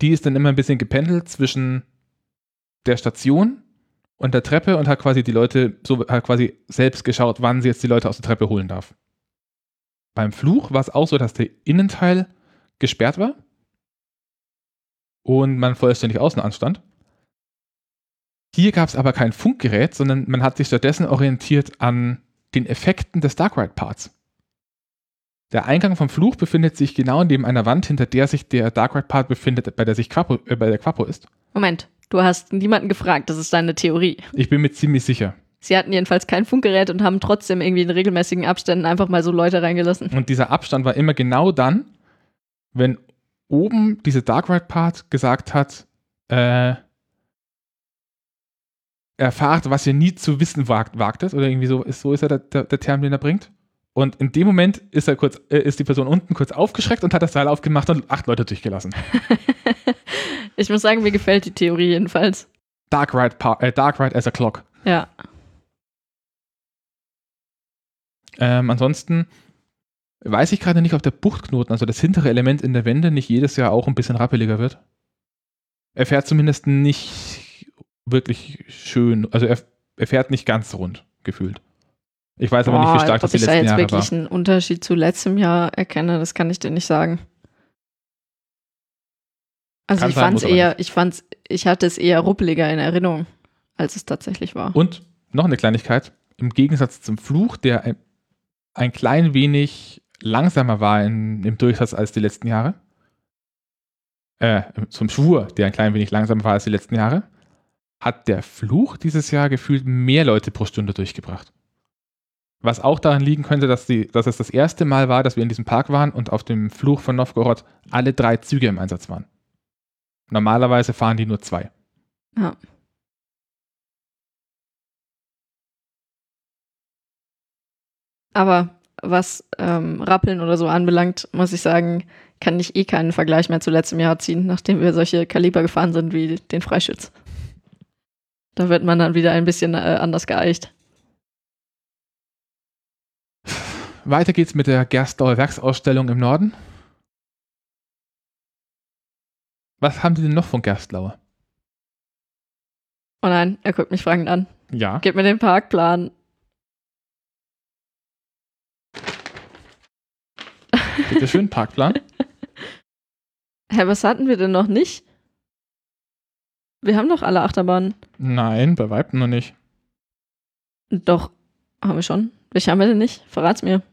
S1: die ist dann immer ein bisschen gependelt zwischen der Station und der Treppe und hat quasi die Leute, so hat quasi selbst geschaut, wann sie jetzt die Leute aus der Treppe holen darf. Beim Fluch war es auch so, dass der Innenteil gesperrt war und man vollständig außen anstand. Hier gab es aber kein Funkgerät, sondern man hat sich stattdessen orientiert an den Effekten des Darkride Parts. Der Eingang vom Fluch befindet sich genau neben einer Wand, hinter der sich der Darkride Part befindet, bei der sich Quapo, äh, bei der Quapo ist.
S2: Moment, du hast niemanden gefragt, das ist deine Theorie.
S1: Ich bin mir ziemlich sicher.
S2: Sie hatten jedenfalls kein Funkgerät und haben trotzdem irgendwie in regelmäßigen Abständen einfach mal so Leute reingelassen.
S1: Und dieser Abstand war immer genau dann, wenn oben diese Darkride Part gesagt hat, äh, erfahrt, was ihr nie zu wissen wagt, wagtet, oder irgendwie so ist, so ist er der, der, der Term, den er bringt. Und in dem Moment ist er kurz, äh, ist die Person unten kurz aufgeschreckt und hat das Seil aufgemacht und acht Leute durchgelassen.
S2: Ich muss sagen, mir gefällt die Theorie jedenfalls.
S1: Dark Ride, äh, Dark Ride as a Clock.
S2: Ja.
S1: Ähm, ansonsten weiß ich gerade nicht, ob der Buchtknoten, also das hintere Element in der Wende, nicht jedes Jahr auch ein bisschen rappeliger wird. Er fährt zumindest nicht wirklich schön, also er, er fährt nicht ganz rund, gefühlt. Ich weiß aber nicht, wie stark das die letzten Jahre war. Ob ich da jetzt wirklich
S2: einen Unterschied zu letztem Jahr erkenne, das kann ich dir nicht sagen. Also kann ich fand es eher, ich fand's, ich hatte es eher ruppeliger in Erinnerung, als es tatsächlich war.
S1: Und noch eine Kleinigkeit, im Gegensatz zum Fluch, der ein, ein klein wenig langsamer war in, im Durchsatz als die letzten Jahre, äh, zum Schwur, der ein klein wenig langsamer war als die letzten Jahre, hat der Fluch dieses Jahr gefühlt mehr Leute pro Stunde durchgebracht. Was auch daran liegen könnte, dass, die, dass es das erste Mal war, dass wir in diesem Park waren und auf dem Fluch von Novgorod alle drei Züge im Einsatz waren. Normalerweise fahren die nur zwei.
S2: Ja. Aber was ähm, Rappeln oder so anbelangt, muss ich sagen, kann ich eh keinen Vergleich mehr zu letztem Jahr ziehen, nachdem wir solche Kaliber gefahren sind wie den Freischütz. Da wird man dann wieder ein bisschen äh, anders geeicht.
S1: Weiter geht's mit der Gerstlauer Werksausstellung im Norden. Was haben die denn noch von Gerstlauer?
S2: Oh nein, er guckt mich fragend an.
S1: Ja.
S2: Gib mir den Parkplan.
S1: Bitte schön, Parkplan.
S2: Hä, was hatten wir denn noch nicht? Wir haben doch alle Achterbahnen.
S1: Nein, bei Weitem noch nicht.
S2: Doch, haben wir schon. Welche haben wir denn nicht? Verrat's mir.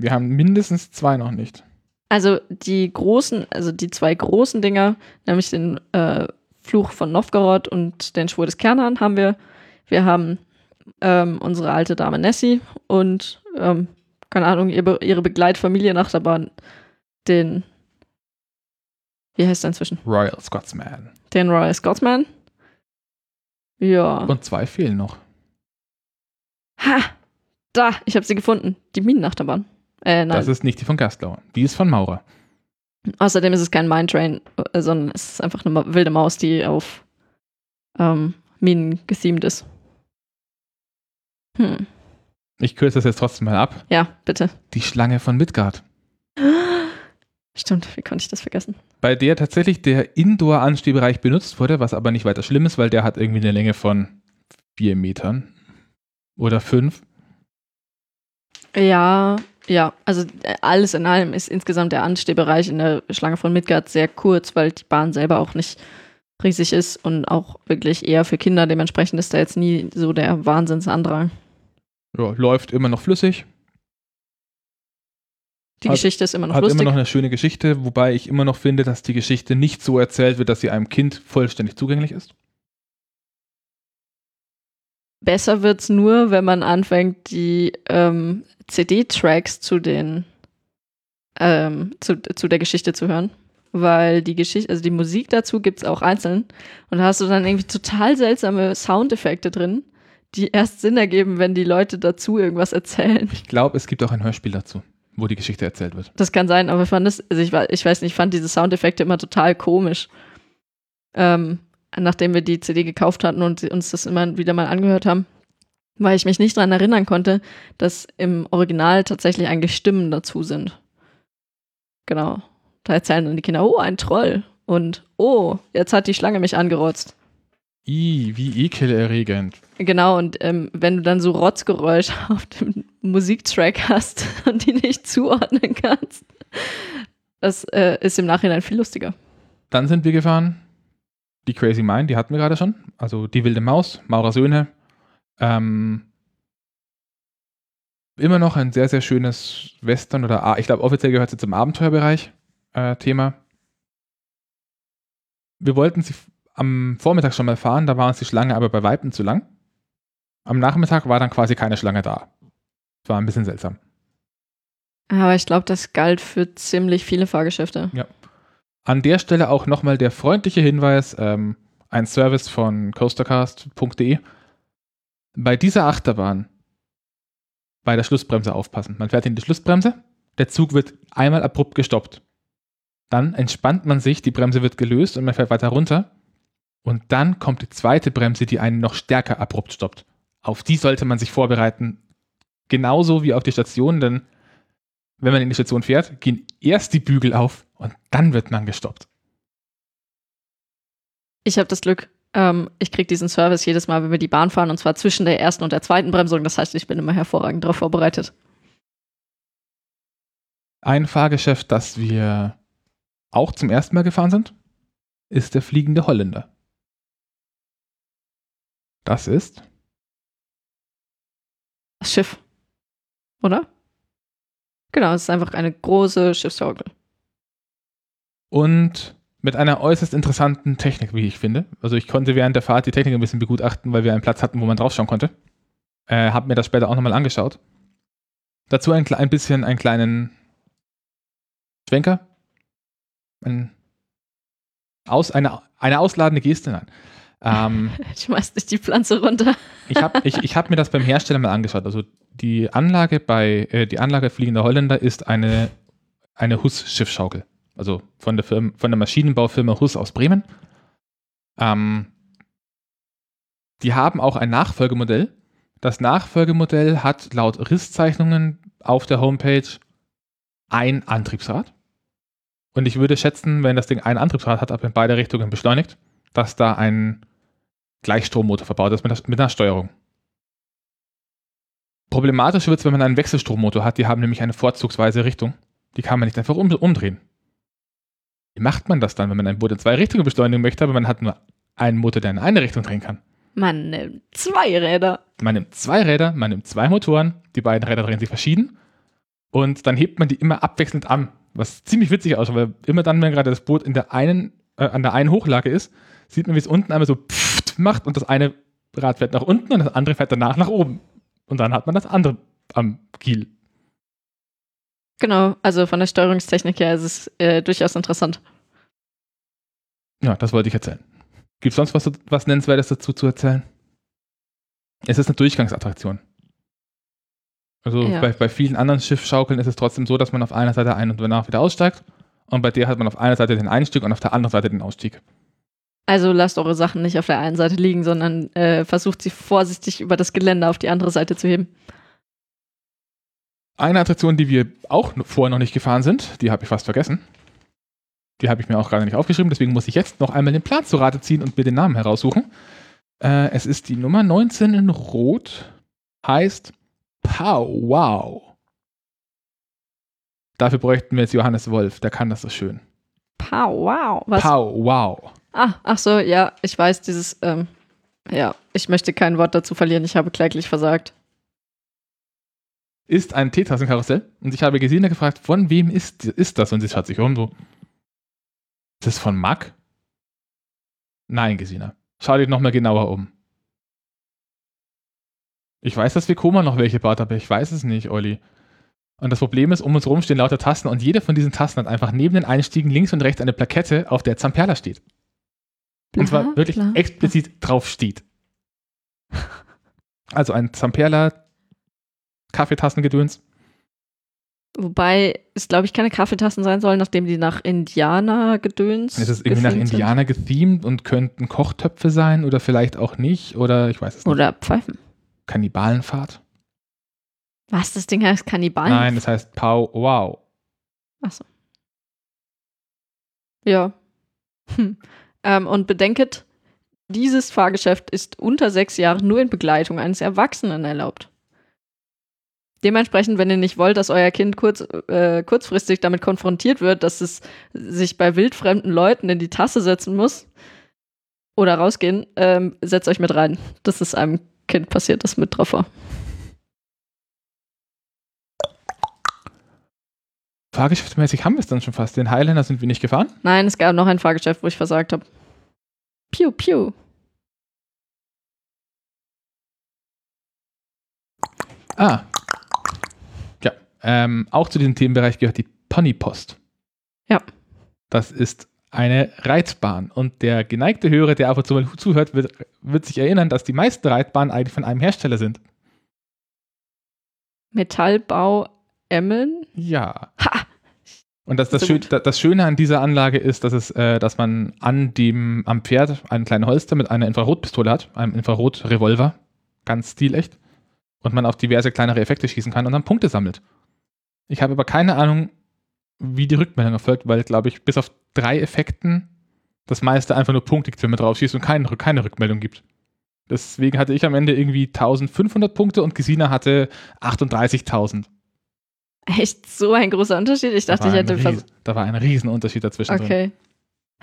S1: Wir haben mindestens zwei noch nicht.
S2: Also die großen, also die zwei großen Dinger, nämlich den äh, Fluch von Novgorod und den Schwur des Kernan haben wir. Wir haben ähm, unsere alte Dame Nessie und, ähm, keine Ahnung, ihre, ihre Begleitfamilienachterbahn, den, wie heißt er inzwischen?
S1: Royal Scotsman.
S2: Den Royal Scotsman. Ja.
S1: Und zwei fehlen noch.
S2: Ha! Da, ich habe sie gefunden. Die Minenachterbahn.
S1: Äh. Das ist nicht die von Gastlauer. Die ist von Maurer.
S2: Außerdem ist es kein Mindtrain, äh, sondern es ist einfach eine wilde Maus, die auf ähm, Minen gethemed ist.
S1: Hm. Ich kürze das jetzt trotzdem mal ab.
S2: Ja, bitte.
S1: Die Schlange von Midgard.
S2: Stimmt, wie konnte ich das vergessen?
S1: Bei der tatsächlich der Indoor-Anstehbereich benutzt wurde, was aber nicht weiter schlimm ist, weil der hat irgendwie eine Länge von vier Metern oder fünf.
S2: Ja, ja, also äh, alles in allem ist insgesamt der Anstehbereich in der Schlange von Midgard sehr kurz, weil die Bahn selber auch nicht riesig ist und auch wirklich eher für Kinder. Dementsprechend ist da jetzt nie so der Wahnsinnsandrang.
S1: Ja, läuft immer noch flüssig.
S2: Die hat, Geschichte ist immer noch
S1: hat
S2: lustig.
S1: Immer noch eine schöne Geschichte, wobei ich immer noch finde, dass die Geschichte nicht so erzählt wird, dass sie einem Kind vollständig zugänglich ist.
S2: Besser wird es nur, wenn man anfängt, die ähm, CD-Tracks zu den ähm, zu, zu der Geschichte zu hören. Weil die Geschichte, also die Musik dazu gibt es auch einzeln. Und da hast du dann irgendwie total seltsame Soundeffekte drin, die erst Sinn ergeben, wenn die Leute dazu irgendwas erzählen.
S1: Ich glaube, es gibt auch ein Hörspiel dazu, wo die Geschichte erzählt wird.
S2: Das kann sein, aber ich fand das, also ich, ich weiß nicht, ich fand diese Soundeffekte immer total komisch. Ähm, nachdem wir die CD gekauft hatten und uns das immer wieder mal angehört haben, weil ich mich nicht daran erinnern konnte, dass im Original tatsächlich eigentlich Stimmen dazu sind. Genau. Da erzählen dann die Kinder, oh, ein Troll. Und oh, jetzt hat die Schlange mich angerotzt.
S1: I, wie ekelerregend.
S2: Genau, und ähm, wenn du dann so Rotzgeräusche auf dem Musiktrack hast und die nicht zuordnen kannst, das äh, ist im Nachhinein viel lustiger.
S1: Dann sind wir gefahren. Die Crazy Mind, die hatten wir gerade schon. Also die wilde Maus, Maurer Söhne, ähm, immer noch ein sehr, sehr schönes Western oder ich glaube offiziell gehört sie zum Abenteuerbereich äh, Thema. Wir wollten sie am Vormittag schon mal fahren, da war uns die Schlange aber bei Weitem zu lang. Am Nachmittag war dann quasi keine Schlange da. War ein bisschen seltsam.
S2: Aber ich glaube, das galt für ziemlich viele Fahrgeschäfte.
S1: Ja. An der Stelle auch nochmal der freundliche Hinweis, ähm, ein Service von coastercast.de bei dieser Achterbahn bei der Schlussbremse aufpassen. Man fährt in die Schlussbremse, der Zug wird einmal abrupt gestoppt. Dann entspannt man sich, die Bremse wird gelöst und man fährt weiter runter. Und dann kommt die zweite Bremse, die einen noch stärker abrupt stoppt. Auf die sollte man sich vorbereiten. genauso wie auf die Station, denn wenn man in die Station fährt, gehen erst die Bügel auf und dann wird man gestoppt.
S2: Ich habe das Glück, ähm, ich kriege diesen Service jedes Mal, wenn wir die Bahn fahren, und zwar zwischen der ersten und der zweiten Bremsung. Das heißt, ich bin immer hervorragend darauf vorbereitet.
S1: Ein Fahrgeschäft, das wir auch zum ersten Mal gefahren sind, ist der fliegende Holländer. Das ist
S2: Das Schiff. Oder? Genau, es ist einfach eine große Schiffsschaukel.
S1: und mit einer äußerst interessanten Technik, wie ich finde. Also ich konnte während der Fahrt die Technik ein bisschen begutachten, weil wir einen Platz hatten, wo man draufschauen konnte. Äh, hab mir das später auch nochmal angeschaut. Dazu ein, ein bisschen einen kleinen Schwenker. Ein aus, eine, eine ausladende Geste, nein. Ähm,
S2: Schmeißt nicht die Pflanze runter.
S1: ich habe ich, ich hab mir das beim Hersteller mal angeschaut. Also die Anlage bei, äh, die Anlage Fliegender Holländer ist eine, eine Huss-Schiffschaukel. Also von der, Firma, von der Maschinenbaufirma Huss aus Bremen. Ähm, die haben auch ein Nachfolgemodell. Das Nachfolgemodell hat laut Risszeichnungen auf der Homepage ein Antriebsrad. Und ich würde schätzen, wenn das Ding ein Antriebsrad hat, aber in beide Richtungen beschleunigt, dass da ein Gleichstrommotor verbaut ist mit, mit einer Steuerung. Problematisch wird es, wenn man einen Wechselstrommotor hat. Die haben nämlich eine vorzugsweise Richtung. Die kann man nicht einfach um, umdrehen. Wie macht man das dann, wenn man ein Boot in zwei Richtungen beschleunigen möchte, aber man hat nur einen Motor, der in eine Richtung drehen kann?
S2: Man nimmt zwei Räder.
S1: Man nimmt zwei Räder, man nimmt zwei Motoren, die beiden Räder drehen sich verschieden und dann hebt man die immer abwechselnd an, was ziemlich witzig ausschaut, weil immer dann, wenn gerade das Boot in der einen, äh, an der einen Hochlage ist, sieht man, wie es unten einmal so pfft macht und das eine Rad fährt nach unten und das andere fährt danach nach oben. Und dann hat man das andere am Kiel.
S2: Genau, also von der Steuerungstechnik her ist es äh, durchaus interessant.
S1: Ja, das wollte ich erzählen. Gibt es sonst was, was Nennenswertes dazu zu erzählen? Es ist eine Durchgangsattraktion. Also
S2: Ja.
S1: bei, bei vielen anderen Schiffschaukeln ist es trotzdem so, dass man auf einer Seite ein- und danach wieder aussteigt. Und bei der hat man auf einer Seite den Einstieg und auf der anderen Seite den Ausstieg.
S2: Also lasst eure Sachen nicht auf der einen Seite liegen, sondern äh, versucht sie vorsichtig über das Geländer auf die andere Seite zu heben.
S1: Eine Attraktion, die wir auch vorher noch nicht gefahren sind, die habe ich fast vergessen. Die habe ich mir auch gerade nicht aufgeschrieben, deswegen muss ich jetzt noch einmal den Plan zu Rate ziehen und mir den Namen heraussuchen. Äh, es ist die Nummer 19 in Rot, heißt Pow Wow. Dafür bräuchten wir jetzt Johannes Wolf, der kann das so schön.
S2: Pow, wow. Was?
S1: Pow Wow.
S2: Ah, ach so, ja, ich weiß, dieses, ähm, ja, ich möchte kein Wort dazu verlieren, ich habe kläglich versagt.
S1: Ist ein Teetassenkarussell und ich habe Gesine gefragt, von wem ist, ist das? Und sie schaut sich um so. Ist das von Mack? Nein, Gesina. Schau dich nochmal genauer um. Ich weiß, dass Vekoma noch welche baut, aber ich weiß es nicht, Olli. Und das Problem ist, um uns rum stehen lauter Tasten und jede von diesen Tasten hat einfach neben den Einstiegen links und rechts eine Plakette, auf der Zamperla steht. Und zwar
S2: Bla,
S1: wirklich
S2: bla,
S1: explizit drauf steht. Also ein Zamperla Kaffeetassengedöns.
S2: Wobei es, glaube ich, keine Kaffeetassen sein sollen, nachdem die nach Indianer-Gedöns.
S1: Es ist irgendwie nach
S2: gethemt sind.
S1: Indianer gethemed und könnten Kochtöpfe sein oder vielleicht auch nicht oder ich weiß es nicht.
S2: Oder Pfeifen.
S1: Kannibalenfahrt?
S2: Was, das Ding heißt Kannibalen?
S1: Nein, das heißt Pow Wow.
S2: Achso. Ja. Hm. Ähm, und bedenket, dieses Fahrgeschäft ist unter sechs Jahren nur in Begleitung eines Erwachsenen erlaubt. Dementsprechend, wenn ihr nicht wollt, dass euer Kind kurz, äh, kurzfristig damit konfrontiert wird, dass es sich bei wildfremden Leuten in die Tasse setzen muss oder rausgehen, ähm, setzt euch mit rein. Das ist einem Kind passiert, das mit drauf war.
S1: Fahrgeschäftsmäßig haben wir es dann schon fast. Den Highlander sind wir nicht gefahren.
S2: Nein, es gab noch ein Fahrgeschäft, wo ich versagt habe. Piu, piu.
S1: Ah. Ja. Ähm, auch zu diesem Themenbereich gehört die Ponypost.
S2: Ja.
S1: Das ist eine Reitbahn. Und der geneigte Hörer, der ab und zu mal zuhört, wird, wird sich erinnern, dass die meisten Reitbahnen eigentlich von einem Hersteller sind.
S2: Metallbau Emmeln.
S1: Ja.
S2: Ha!
S1: Und das, das,
S2: So
S1: Schön, das Schöne an dieser Anlage ist, dass, es, äh, dass man an dem, am Pferd einen kleinen Holster mit einer Infrarotpistole hat, einem Infrarotrevolver. Ganz stilecht. und man auf diverse kleinere Effekte schießen kann und dann Punkte sammelt. Ich habe aber keine Ahnung, wie die Rückmeldung erfolgt, weil, glaube ich, bis auf drei Effekten das meiste einfach nur Punkte gibt, wenn man drauf schießt und keine, keine Rückmeldung gibt. Deswegen hatte ich am Ende irgendwie 1500 Punkte und Gesina hatte 38.000.
S2: Echt so ein großer Unterschied? Ich dachte,
S1: Da
S2: ich hätte
S1: Ries- Da war ein Riesenunterschied dazwischen.
S2: Okay.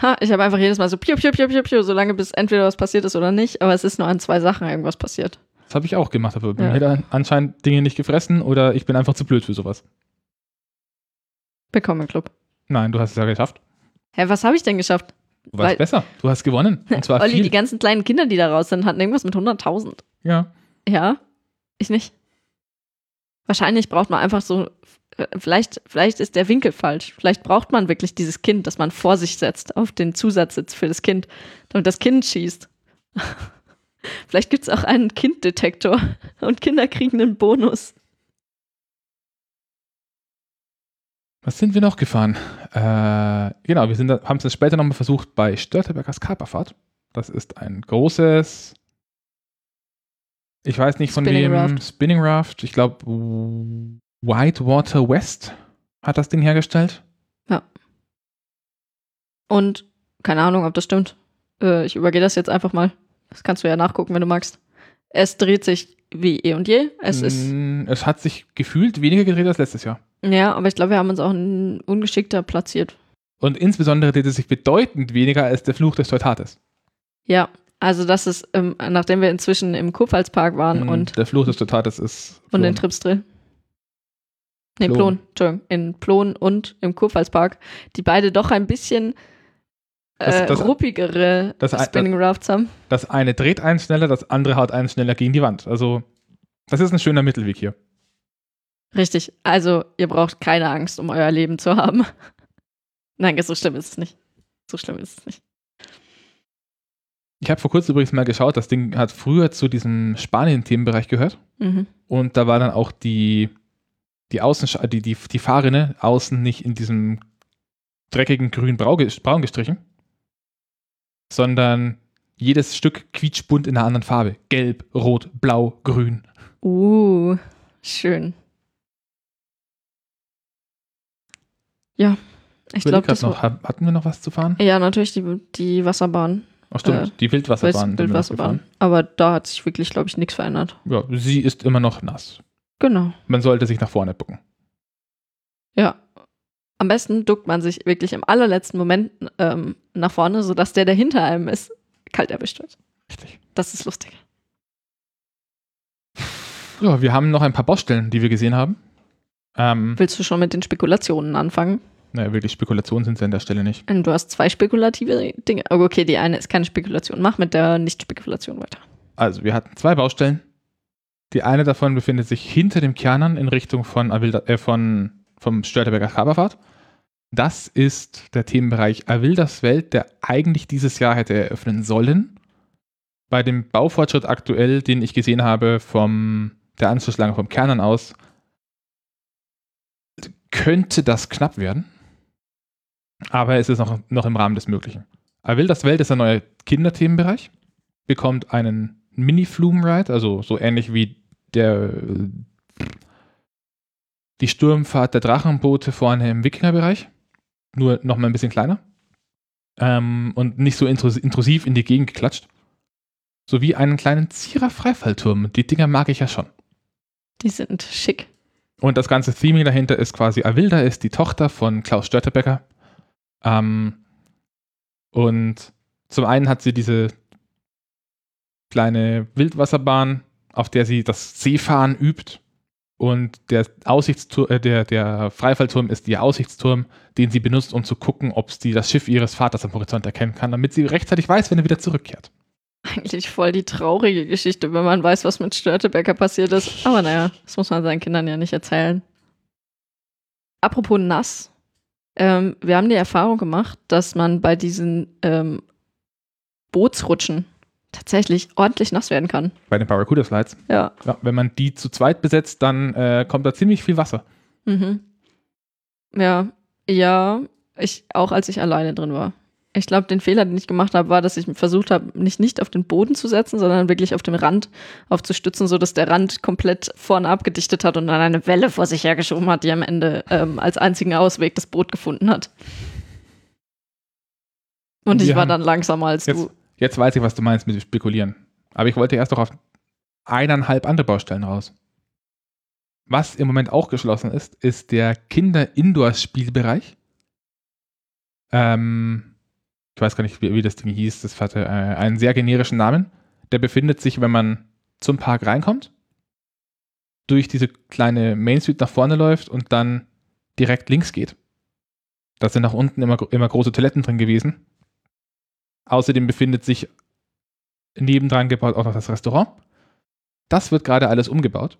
S2: Ha, ich habe einfach jedes Mal so piu, piu, piu, piu, piu, solange bis entweder was passiert ist oder nicht, aber es ist nur an zwei Sachen irgendwas passiert.
S1: Das habe ich auch gemacht, aber
S2: Ja.
S1: mir er anscheinend Dinge nicht gefressen oder ich bin einfach zu blöd für sowas.
S2: Willkommen im Club.
S1: Nein, du hast es ja geschafft.
S2: Hä, was habe ich denn geschafft?
S1: Du warst
S2: Weil-
S1: besser. Du hast gewonnen. Und zwar
S2: Olli, die
S1: viel.
S2: ganzen kleinen Kinder, die da raus sind, hatten irgendwas mit 100.000.
S1: Ja.
S2: Ja, ich nicht. Wahrscheinlich braucht man einfach so, äh, vielleicht, vielleicht ist der Winkel falsch. Vielleicht braucht man wirklich dieses Kind, das man vor sich setzt, auf den Zusatzsitz für das Kind, damit das Kind schießt. vielleicht gibt es auch einen Kinddetektor und Kinder kriegen einen Bonus.
S1: Was sind wir noch gefahren? Äh, genau, wir haben es später nochmal versucht bei Störtebergers Kaperfahrt. Das ist ein großes, ich weiß nicht von
S2: Spinning
S1: wem,
S2: Raft.
S1: Spinning Raft. Ich glaube, Whitewater West hat das Ding hergestellt.
S2: Und keine Ahnung, ob das stimmt. Äh, ich übergehe das jetzt einfach mal. Das kannst du ja nachgucken, wenn du magst. Es dreht sich wie eh und je. Es ist
S1: Mm, es hat sich gefühlt weniger gedreht als letztes Jahr.
S2: Ja, aber ich glaube, wir haben uns auch ungeschickter platziert.
S1: Und insbesondere dreht es sich bedeutend weniger als der Fluch des Teutates.
S2: Ja, also das ist, ähm, nachdem wir inzwischen im Kurpfalzpark waren
S1: Mm,
S2: und,
S1: der Fluch des Teutates ist.
S2: und in
S1: flohen.
S2: Tripsdrill. Nee,
S1: Plon.
S2: Plon, Entschuldigung, in Plon und im Kurpfalzpark, die beide doch ein bisschen äh,
S1: Das- das-
S2: ruppigere
S1: das- das-
S2: Spinning Rafts haben.
S1: Das eine dreht einen schneller, das andere haut einen schneller gegen die Wand. Also, das ist ein schöner Mittelweg hier.
S2: Richtig, also ihr braucht keine Angst, um euer Leben zu haben. Nein, so schlimm ist es nicht. So schlimm ist es nicht.
S1: Ich habe vor kurzem übrigens mal geschaut, das Ding hat früher zu diesem Spanien-Themenbereich gehört.
S2: Mhm.
S1: Und da war dann auch die, die, Außen, die, die, die Fahrrinne außen nicht in diesem dreckigen grün-braun gestrichen, sondern jedes Stück quietschbunt in einer anderen Farbe. Gelb, rot, blau, grün.
S2: Uh, schön. Ja, ich glaube, das
S1: noch, hatten wir noch was zu fahren?
S2: Ja, natürlich die, die Wasserbahn.
S1: Ach stimmt,
S2: Äh,
S1: die Wildwasserbahn.
S2: Wildwasserbahn. Aber da hat sich wirklich, glaube ich, nichts verändert.
S1: Ja, sie ist immer noch nass.
S2: Genau.
S1: Man sollte sich nach vorne bucken.
S2: Ja. Am besten duckt man sich wirklich im allerletzten Moment ähm, nach vorne, sodass der, der hinter einem ist, kalt erwischt wird.
S1: Richtig.
S2: Das ist lustig.
S1: Ja, wir haben noch ein paar Baustellen, die wir gesehen haben. Ähm,
S2: Willst du schon mit den Spekulationen anfangen?
S1: Naja, wirklich Spekulationen sind sie an der Stelle nicht.
S2: Du hast zwei spekulative Dinge. Oh, okay, die eine ist keine Spekulation. Mach mit der Nicht-Spekulation weiter.
S1: Also, wir hatten zwei Baustellen. Die eine davon befindet sich hinter dem Kernern in Richtung von, Avilda, äh, von vom Störteberger Kaberfahrt. Das ist der Themenbereich Avildas Welt, der eigentlich dieses Jahr hätte eröffnen sollen. Bei dem Baufortschritt aktuell, den ich gesehen habe vom der Anschlusslange vom Kernern aus, könnte das knapp werden. Aber es ist noch, noch im Rahmen des Möglichen. Avildas Welt ist ein neuer Kinderthemenbereich bekommt einen Mini-Flume-Ride, also so ähnlich wie der die Sturmfahrt der Drachenboote vorne im Wikingerbereich, nur noch mal ein bisschen kleiner ähm, und nicht so intrus- intrusiv in die Gegend geklatscht, sowie einen kleinen Zierer-Freifallturm. Die Dinger mag ich ja schon.
S2: Die sind schick.
S1: Und das ganze Theming dahinter ist quasi Avilda ist die Tochter von Klaus Störtebecker. Ähm, und zum einen hat sie diese kleine Wildwasserbahn, auf der sie das Seefahren übt. Und der Aussichtsturm, äh, der, der Freifallturm ist ihr Aussichtsturm, den sie benutzt, um zu gucken, ob sie das Schiff ihres Vaters am Horizont erkennen kann, damit sie rechtzeitig weiß, wenn er wieder zurückkehrt.
S2: Eigentlich voll die traurige Geschichte, wenn man weiß, was mit Störtebecker passiert ist. Aber naja, das muss man seinen Kindern ja nicht erzählen. Apropos nass. Ähm, wir haben die Erfahrung gemacht, dass man bei diesen ähm, Bootsrutschen tatsächlich ordentlich nass werden kann.
S1: Bei den Barracuda Slides.
S2: Ja.
S1: Ja, wenn man die zu zweit besetzt, dann äh, kommt da ziemlich viel Wasser.
S2: Mhm. Ja. Ja. Ich, auch als ich alleine drin war. Ich glaube, den Fehler, den ich gemacht habe, war, dass ich versucht habe, nicht nicht auf den Boden zu setzen, sondern wirklich auf dem Rand aufzustützen, sodass der Rand komplett vorne abgedichtet hat und dann eine Welle vor sich hergeschoben hat, die am Ende ähm, als einzigen Ausweg das Boot gefunden hat. Und ich war dann langsamer als
S1: Jetzt,
S2: du.
S1: jetzt weiß ich, was du meinst mit dem Spekulieren. Aber ich wollte erst noch auf eineinhalb andere Baustellen raus. Was im Moment auch geschlossen ist, ist der Kinder-Indoor-Spielbereich. Ähm, ich weiß gar nicht, wie, wie das Ding hieß. Das hatte äh, einen sehr generischen Namen. Der befindet sich, wenn man zum Park reinkommt, durch diese kleine Main Street nach vorne läuft und dann direkt links geht. Da sind nach unten immer, immer große Toiletten drin gewesen. Außerdem befindet sich nebendran gebaut auch noch das Restaurant. Das wird gerade alles umgebaut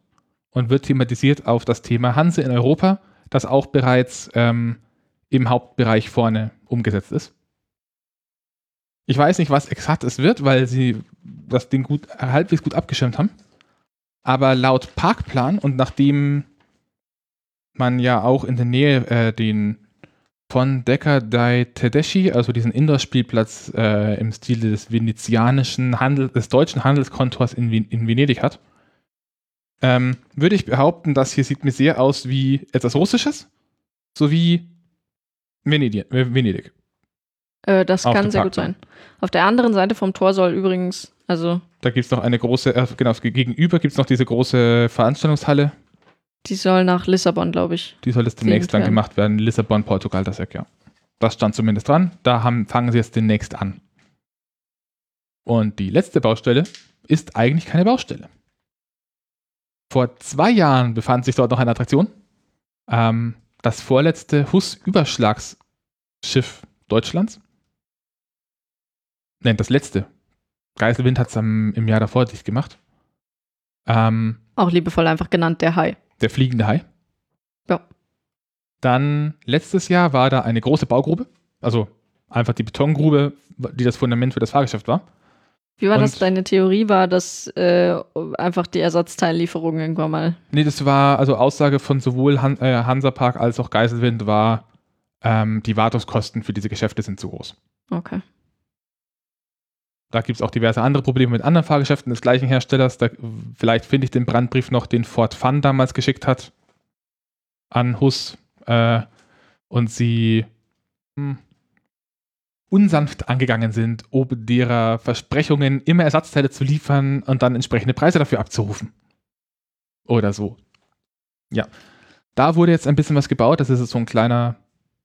S1: und wird thematisiert auf das Thema Hanse in Europa, das auch bereits ähm, im Hauptbereich vorne umgesetzt ist. Ich weiß nicht, was exakt es wird, weil sie das Ding gut, halbwegs gut abgeschirmt haben. Aber laut Parkplan und nachdem man ja auch in der Nähe äh, den von Decker dai Tedeschi, also diesen Indoor-Spielplatz äh, im Stil des venezianischen Handel, des deutschen Handelskontors in, in Venedig hat, ähm, würde ich behaupten, das hier sieht mir sehr aus wie etwas Russisches, sowie Venedig. Venedig.
S2: Äh, das
S1: Auf
S2: kann sehr gut
S1: Parkplan.
S2: sein. Auf der anderen Seite vom Tor soll übrigens, also
S1: Da gibt es noch eine große, äh, genau, gegenüber gibt es noch diese große Veranstaltungshalle.
S2: die soll nach Lissabon, glaube ich.
S1: Die soll jetzt demnächst dann
S2: werden.
S1: gemacht werden. Lissabon, Portugal, das Eck, ja. Das stand zumindest dran. Da haben, fangen sie jetzt demnächst an. Und die letzte Baustelle ist eigentlich keine Baustelle. Vor zwei Jahren befand sich dort noch eine Attraktion. Ähm, das vorletzte Hus-Überschlagsschiff Deutschlands. Nein, das letzte. Geiselwind hat es im Jahr davor dicht gemacht. Ähm,
S2: Auch liebevoll einfach genannt der Hai.
S1: der fliegende Hai.
S2: Ja.
S1: Dann letztes Jahr war da eine große Baugrube, also einfach die Betongrube, die das Fundament für das Fahrgeschäft war.
S2: Wie war das?
S1: Und-
S2: Deine Theorie war, dass äh, einfach die Ersatzteillieferung irgendwann mal.
S1: Nee, das war also Aussage von sowohl Han äh, Hansapark als auch Geiselwind war, ähm, die Wartungskosten für diese Geschäfte sind zu groß.
S2: Okay.
S1: Da gibt es auch diverse andere Probleme mit anderen Fahrgeschäften des gleichen Herstellers. Da, vielleicht finde ich den Brandbrief noch, den Ford Fun damals geschickt hat an Hus äh, und sie hm, unsanft angegangen sind, ob derer Versprechungen, immer Ersatzteile zu liefern und dann entsprechende Preise dafür abzurufen. Oder so. Ja. Da wurde jetzt ein bisschen was gebaut. Das ist so ein kleiner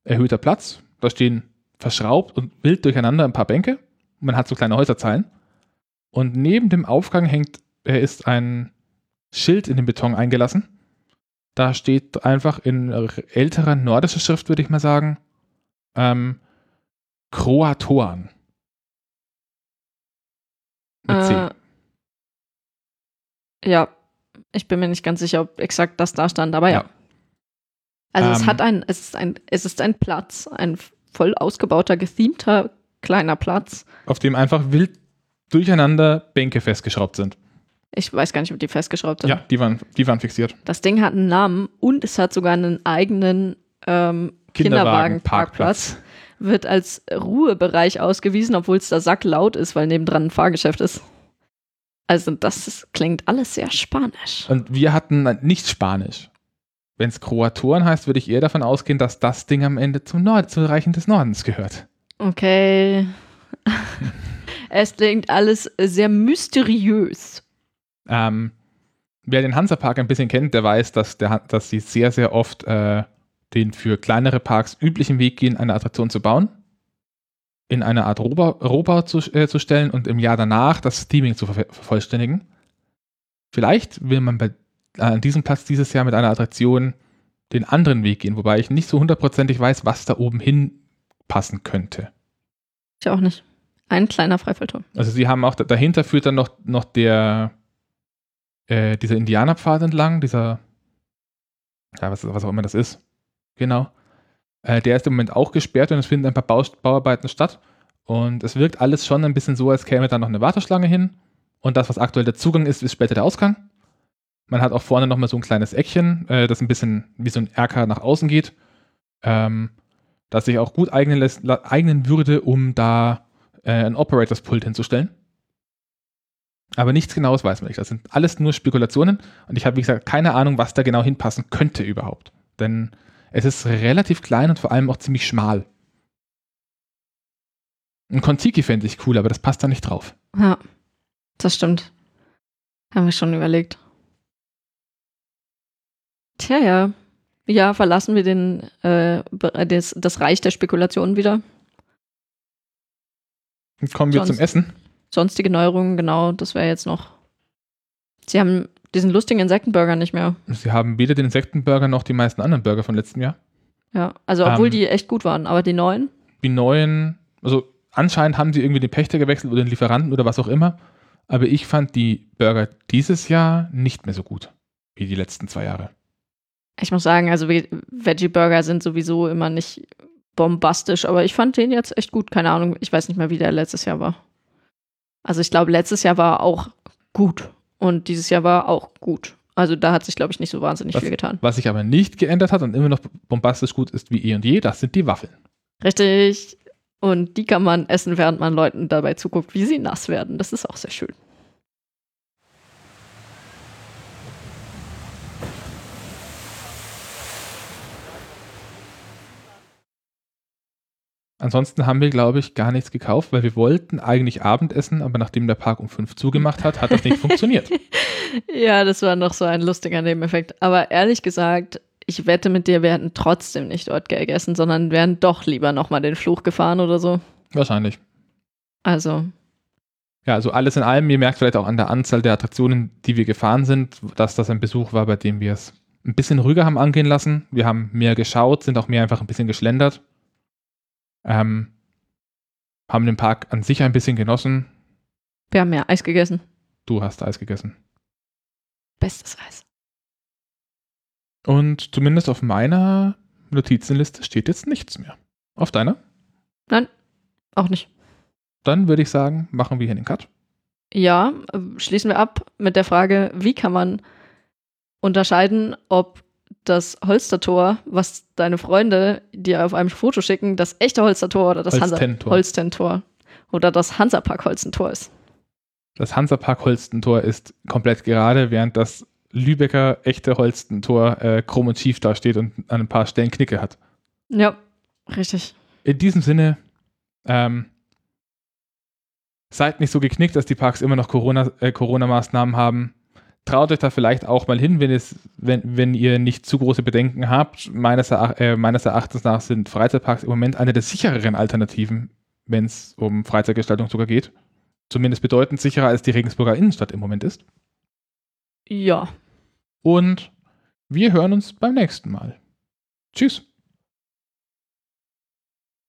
S1: erhöhter Platz. Da stehen verschraubt und wild durcheinander ein paar Bänke. Man hat so kleine Häuserzeilen. Und neben dem Aufgang hängt, er ist ein Schild in den Beton eingelassen. Da steht einfach in älterer nordischer Schrift, würde ich mal sagen, ähm, Kroatoan. Mit C.
S2: Äh, ja, ich bin mir nicht ganz sicher, ob exakt das da stand, aber ja.
S1: Ja.
S2: Also es
S1: Ähm,
S2: hat ein, es ist ein, es ist ein Platz, ein voll ausgebauter, gethemter kleiner Platz.
S1: Auf dem einfach wild durcheinander Bänke festgeschraubt sind.
S2: Ich weiß gar nicht, ob die festgeschraubt sind.
S1: Ja, die waren, die waren fixiert.
S2: Das Ding hat einen Namen und es hat sogar einen eigenen ähm, Kinderwagenparkplatz. Wird als Ruhebereich ausgewiesen, obwohl es da sacklaut ist, weil nebendran ein Fahrgeschäft ist. Also das ist, klingt alles sehr spanisch.
S1: Und wir hatten nicht Spanisch. Wenn es Kroatoren heißt, würde ich eher davon ausgehen, dass das Ding am Ende zum Nord, zu Reichen des Nordens gehört.
S2: Okay. es klingt alles sehr mysteriös.
S1: Ähm, wer den Hansapark ein bisschen kennt, der weiß, dass, der, dass sie sehr, sehr oft äh, den für kleinere Parks üblichen Weg gehen, eine Attraktion zu bauen, in eine Art Rohbau, zu, äh, zu stellen und im Jahr danach das Theming zu ver vervollständigen. Vielleicht will man bei, an diesem Platz dieses Jahr mit einer Attraktion den anderen Weg gehen, wobei ich nicht so hundertprozentig weiß, was da oben hinpassen könnte.
S2: Ich auch nicht. Ein kleiner Freifallturm.
S1: Also sie haben auch, dahinter führt dann noch, noch der, äh, dieser Indianerpfad entlang, dieser, ja, was, was auch immer das ist. Genau. Äh, der ist im Moment auch gesperrt und es finden ein paar Bau, Bauarbeiten statt. Und es wirkt alles schon ein bisschen so, als käme da noch eine Warteschlange hin. Und das, was aktuell der Zugang ist, ist später der Ausgang. Man hat auch vorne nochmal so ein kleines Eckchen, äh, das ein bisschen wie so ein Erker nach außen geht. Ähm, das sich auch gut eignen, lässt, eignen würde, um da äh, ein Operators-Pult hinzustellen. Aber nichts Genaues weiß man nicht. Das sind alles nur Spekulationen und ich habe, wie gesagt, keine Ahnung, was da genau hinpassen könnte überhaupt. Denn es ist relativ klein und vor allem auch ziemlich schmal. Ein Kontiki fände ich cool, aber das passt da nicht drauf.
S2: Ja, das stimmt. Haben wir schon überlegt. Tja, ja. Ja, verlassen wir den, äh, das, das Reich der Spekulationen wieder.
S1: Kommen wir Sonst, zum Essen.
S2: Sonstige Neuerungen, genau, das wäre jetzt noch. Sie haben diesen lustigen Insektenburger nicht mehr.
S1: Sie haben weder den Insektenburger noch die meisten anderen Burger von letztem Jahr.
S2: Ja, also obwohl ähm, die echt gut waren, aber die neuen?
S1: Die neuen, also anscheinend haben sie irgendwie den Pächter gewechselt oder den Lieferanten oder was auch immer. Aber ich fand die Burger dieses Jahr nicht mehr so gut wie die letzten zwei Jahre.
S2: Ich muss sagen, also Veggie-Burger sind sowieso immer nicht bombastisch, aber ich fand den jetzt echt gut. Keine Ahnung, ich weiß nicht mehr, wie der letztes Jahr war. Also ich glaube, letztes Jahr war auch gut und dieses Jahr war auch gut. Also da hat sich, glaube ich, nicht so wahnsinnig
S1: was,
S2: viel getan.
S1: Was sich aber nicht geändert hat und immer noch bombastisch gut ist wie eh und je, das sind die Waffeln.
S2: Richtig. Und die kann man essen, während man Leuten dabei zuguckt, wie sie nass werden. Das ist auch sehr schön.
S1: Ansonsten haben wir, glaube ich, gar nichts gekauft, weil wir wollten eigentlich Abendessen, aber nachdem der Park um fünf zugemacht hat, hat das nicht funktioniert.
S2: Ja, das war noch so ein lustiger Nebeneffekt. Aber ehrlich gesagt, ich wette mit dir, wir hätten trotzdem nicht dort gegessen, sondern wären doch lieber nochmal den Fluch gefahren oder so.
S1: Wahrscheinlich.
S2: Also.
S1: Ja, also alles in allem, ihr merkt vielleicht auch an der Anzahl der Attraktionen, die wir gefahren sind, dass das ein Besuch war, bei dem wir es ein bisschen ruhiger haben angehen lassen. Wir haben mehr geschaut, sind auch mehr einfach ein bisschen geschlendert. Ähm, haben den Park an sich ein bisschen genossen.
S2: Wir haben mehr Eis gegessen.
S1: Du hast Eis gegessen.
S2: Bestes Eis.
S1: Und zumindest auf meiner Notizenliste steht jetzt nichts mehr. Auf deiner?
S2: Nein, auch nicht.
S1: Dann würde ich sagen, machen wir hier den Cut.
S2: Ja, schließen wir ab mit der Frage, wie kann man unterscheiden, ob das Holstertor, was deine Freunde dir auf einem Foto schicken, das echte Holstertor oder das
S1: Holstentor.
S2: Holstentor oder das Hansapark Holstentor ist.
S1: Das Hansapark Holstentor ist komplett gerade, während das Lübecker echte Holstentor äh, krumm und schief dasteht und an ein paar Stellen Knicke hat.
S2: Ja, richtig.
S1: In diesem Sinne, ähm, seid nicht so geknickt, dass die Parks immer noch äh, Corona-Maßnahmen äh, Corona haben traut euch da vielleicht auch mal hin, wenn, es, wenn, wenn ihr nicht zu große Bedenken habt. Meines, Erach äh, meines Erachtens nach sind Freizeitparks im Moment eine der sichereren Alternativen, wenn es um Freizeitgestaltung sogar geht. Zumindest bedeutend sicherer als die Regensburger Innenstadt im Moment ist.
S2: Ja.
S1: Und wir hören uns beim nächsten Mal. Tschüss.